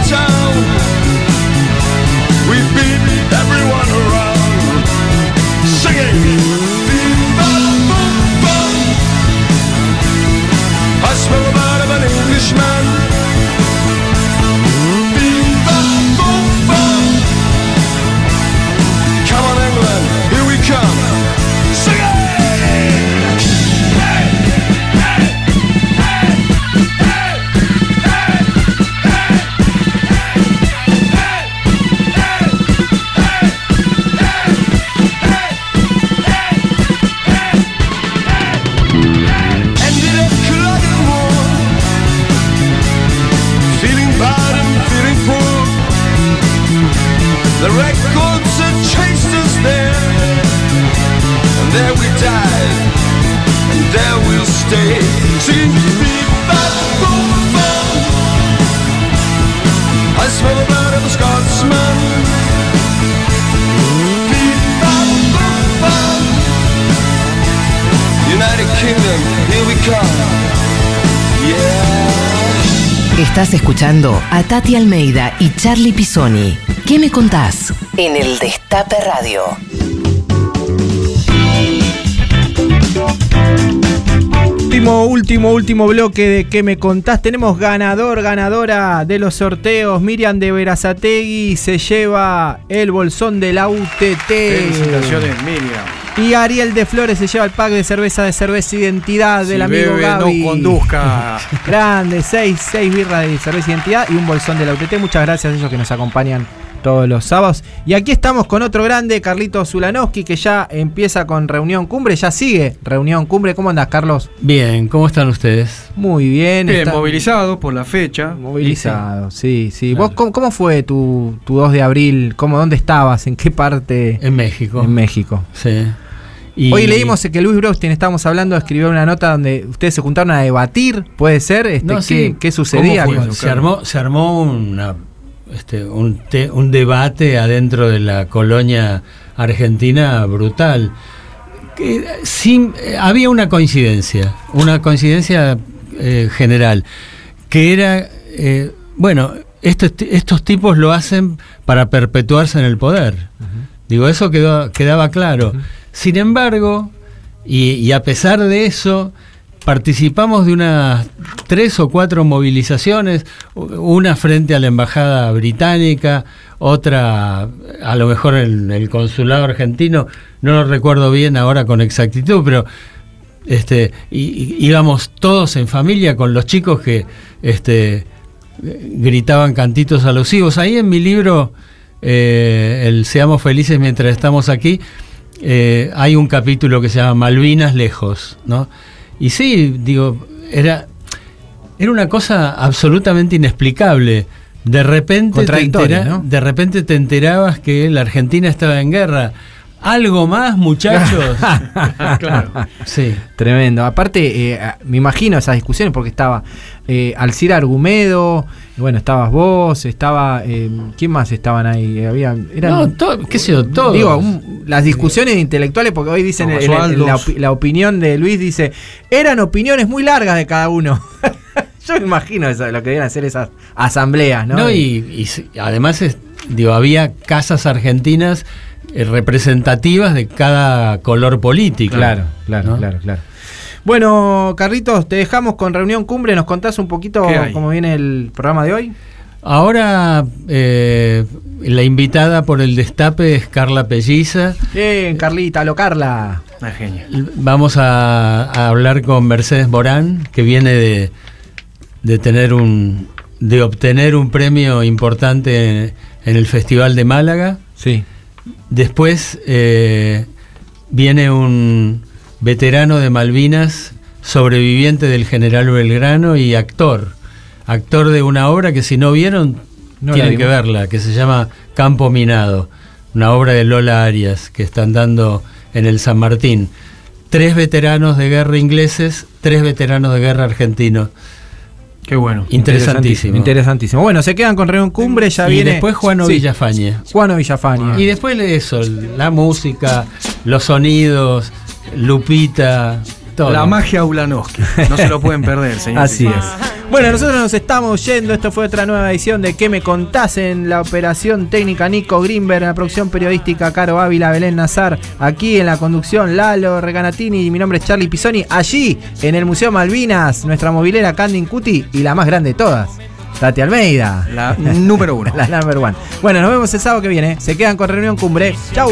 Speaker 5: Estás escuchando a Tati Almeida y Charlie Pisoni. ¿Qué me contás? En el Destape Radio.
Speaker 1: Último, último, último bloque de ¿Qué me contás? Tenemos ganador, ganadora de los sorteos. Miriam de Verazategui se lleva el bolsón de la UTT.
Speaker 2: Felicitaciones, Miriam.
Speaker 1: Y Ariel de Flores se lleva el pack de cerveza de cerveza Identidad del
Speaker 2: Si
Speaker 1: amigo
Speaker 2: bebe,
Speaker 1: Gaby.
Speaker 2: no conduzca.
Speaker 1: Grande, seis, seis birras de cerveza Identidad y un bolsón de la UTT. Muchas gracias a ellos que nos acompañan todos los sábados. Y aquí estamos con otro grande, Carlito Zulanowski, que ya empieza con Reunión Cumbre, ya sigue Reunión Cumbre. ¿Cómo andas, Carlos?
Speaker 37: Bien, ¿cómo están ustedes?
Speaker 1: Muy bien.
Speaker 2: Bien,
Speaker 1: está-
Speaker 2: movilizado por la fecha.
Speaker 1: Movilizado, sí, sí. ¿Vos cómo, cómo fue tu, tu 2 de abril? ¿Cómo, ¿Dónde estabas? ¿En qué parte?
Speaker 37: En México.
Speaker 1: En México.
Speaker 37: Sí. Y-
Speaker 1: Hoy leímos que Luis Brostin, estábamos hablando, escribió una nota donde ustedes se juntaron a debatir, ¿puede ser? Este,
Speaker 37: No,
Speaker 1: ¿qué,
Speaker 37: sí.
Speaker 1: qué sucedía?
Speaker 37: ¿Cómo fue? Se armó, se armó una, este, un, te- un debate adentro de la colonia argentina brutal. Que, sin, eh, había una coincidencia, una coincidencia eh, general, que era, eh, bueno, estos, estos tipos lo hacen para perpetuarse en el poder. Digo, eso quedó, quedaba claro. Sin embargo, y, a pesar de eso, participamos de unas tres o cuatro movilizaciones, una frente a la embajada británica, otra a lo mejor en el consulado argentino, no lo recuerdo bien ahora con exactitud, pero este íbamos todos en familia con los chicos que este gritaban cantitos alusivos. Ahí en mi libro, eh, el Seamos felices mientras estamos aquí, eh, hay un capítulo que se llama Malvinas lejos, ¿no? Y sí, digo, era, era una cosa absolutamente inexplicable. De repente, te entera-
Speaker 1: ¿no?
Speaker 37: de repente te enterabas que la Argentina estaba en guerra. ¿Algo más, muchachos?
Speaker 1: claro.
Speaker 37: Sí.
Speaker 1: Tremendo. Aparte, eh, me imagino esas discusiones porque estaba eh, Alcira Argumedo, bueno, estabas vos, estaba. eh, ¿Quién más estaban ahí? Había, eran,
Speaker 37: No, to- qué sé yo.
Speaker 1: Digo, un- las discusiones intelectuales, porque hoy dicen la, opinión de Luis, dice, eran opiniones muy largas de cada uno. Yo me imagino eso, lo que deben hacer esas asambleas, ¿no?
Speaker 37: No, y, además, es- digo, había casas argentinas eh, representativas de cada color político.
Speaker 1: Claro, claro,
Speaker 37: ¿no?
Speaker 1: claro, claro. Bueno, Carlitos, te dejamos con Reunión Cumbre. ¿Nos contás un poquito cómo viene el programa de hoy?
Speaker 37: Ahora eh, la invitada por el destape es Carla Pelliza.
Speaker 1: Bien, Carlita, lo Carla.
Speaker 2: Una genia.
Speaker 37: Vamos a, a hablar con Mercedes Morán, que viene de, de tener un de obtener un premio importante en, en el Festival de Málaga.
Speaker 1: Sí.
Speaker 37: Después eh, viene un veterano de Malvinas, sobreviviente del general Belgrano y actor. Actor de una obra que si no vieron,
Speaker 1: No
Speaker 37: tienen que verla, que se llama Campo Minado, una obra de Lola Arias que están dando en el San Martín. Tres veteranos de guerra ingleses, tres veteranos de guerra argentinos.
Speaker 2: Qué bueno.
Speaker 37: Interesantísimo.
Speaker 1: Interesantísimo. Bueno, se quedan con Reunión Cumbre, ya
Speaker 37: y
Speaker 1: viene.
Speaker 37: después Juano
Speaker 1: Sí.
Speaker 37: Villafañe.
Speaker 1: Juano Villafañe.
Speaker 37: Y después de eso, la música, los sonidos, Lupita, todo.
Speaker 2: La magia Ulanowski. No se lo pueden perder, señor.
Speaker 1: Así es. Bueno, nosotros nos estamos yendo. Esto fue otra nueva edición de ¿Qué me contás? En la operación técnica Nico Grimberg, en la producción periodística Caro Ávila, Belén Nazar. Aquí en la conducción Lalo Reganatini y mi nombre es Charlie Pisoni. Allí en el Museo Malvinas, nuestra movilera Candy Cuti y la más grande de todas. Tati Almeida.
Speaker 2: La número uno.
Speaker 1: la number one. Bueno, nos vemos el sábado que viene. Se quedan con Reunión Cumbre. Chau.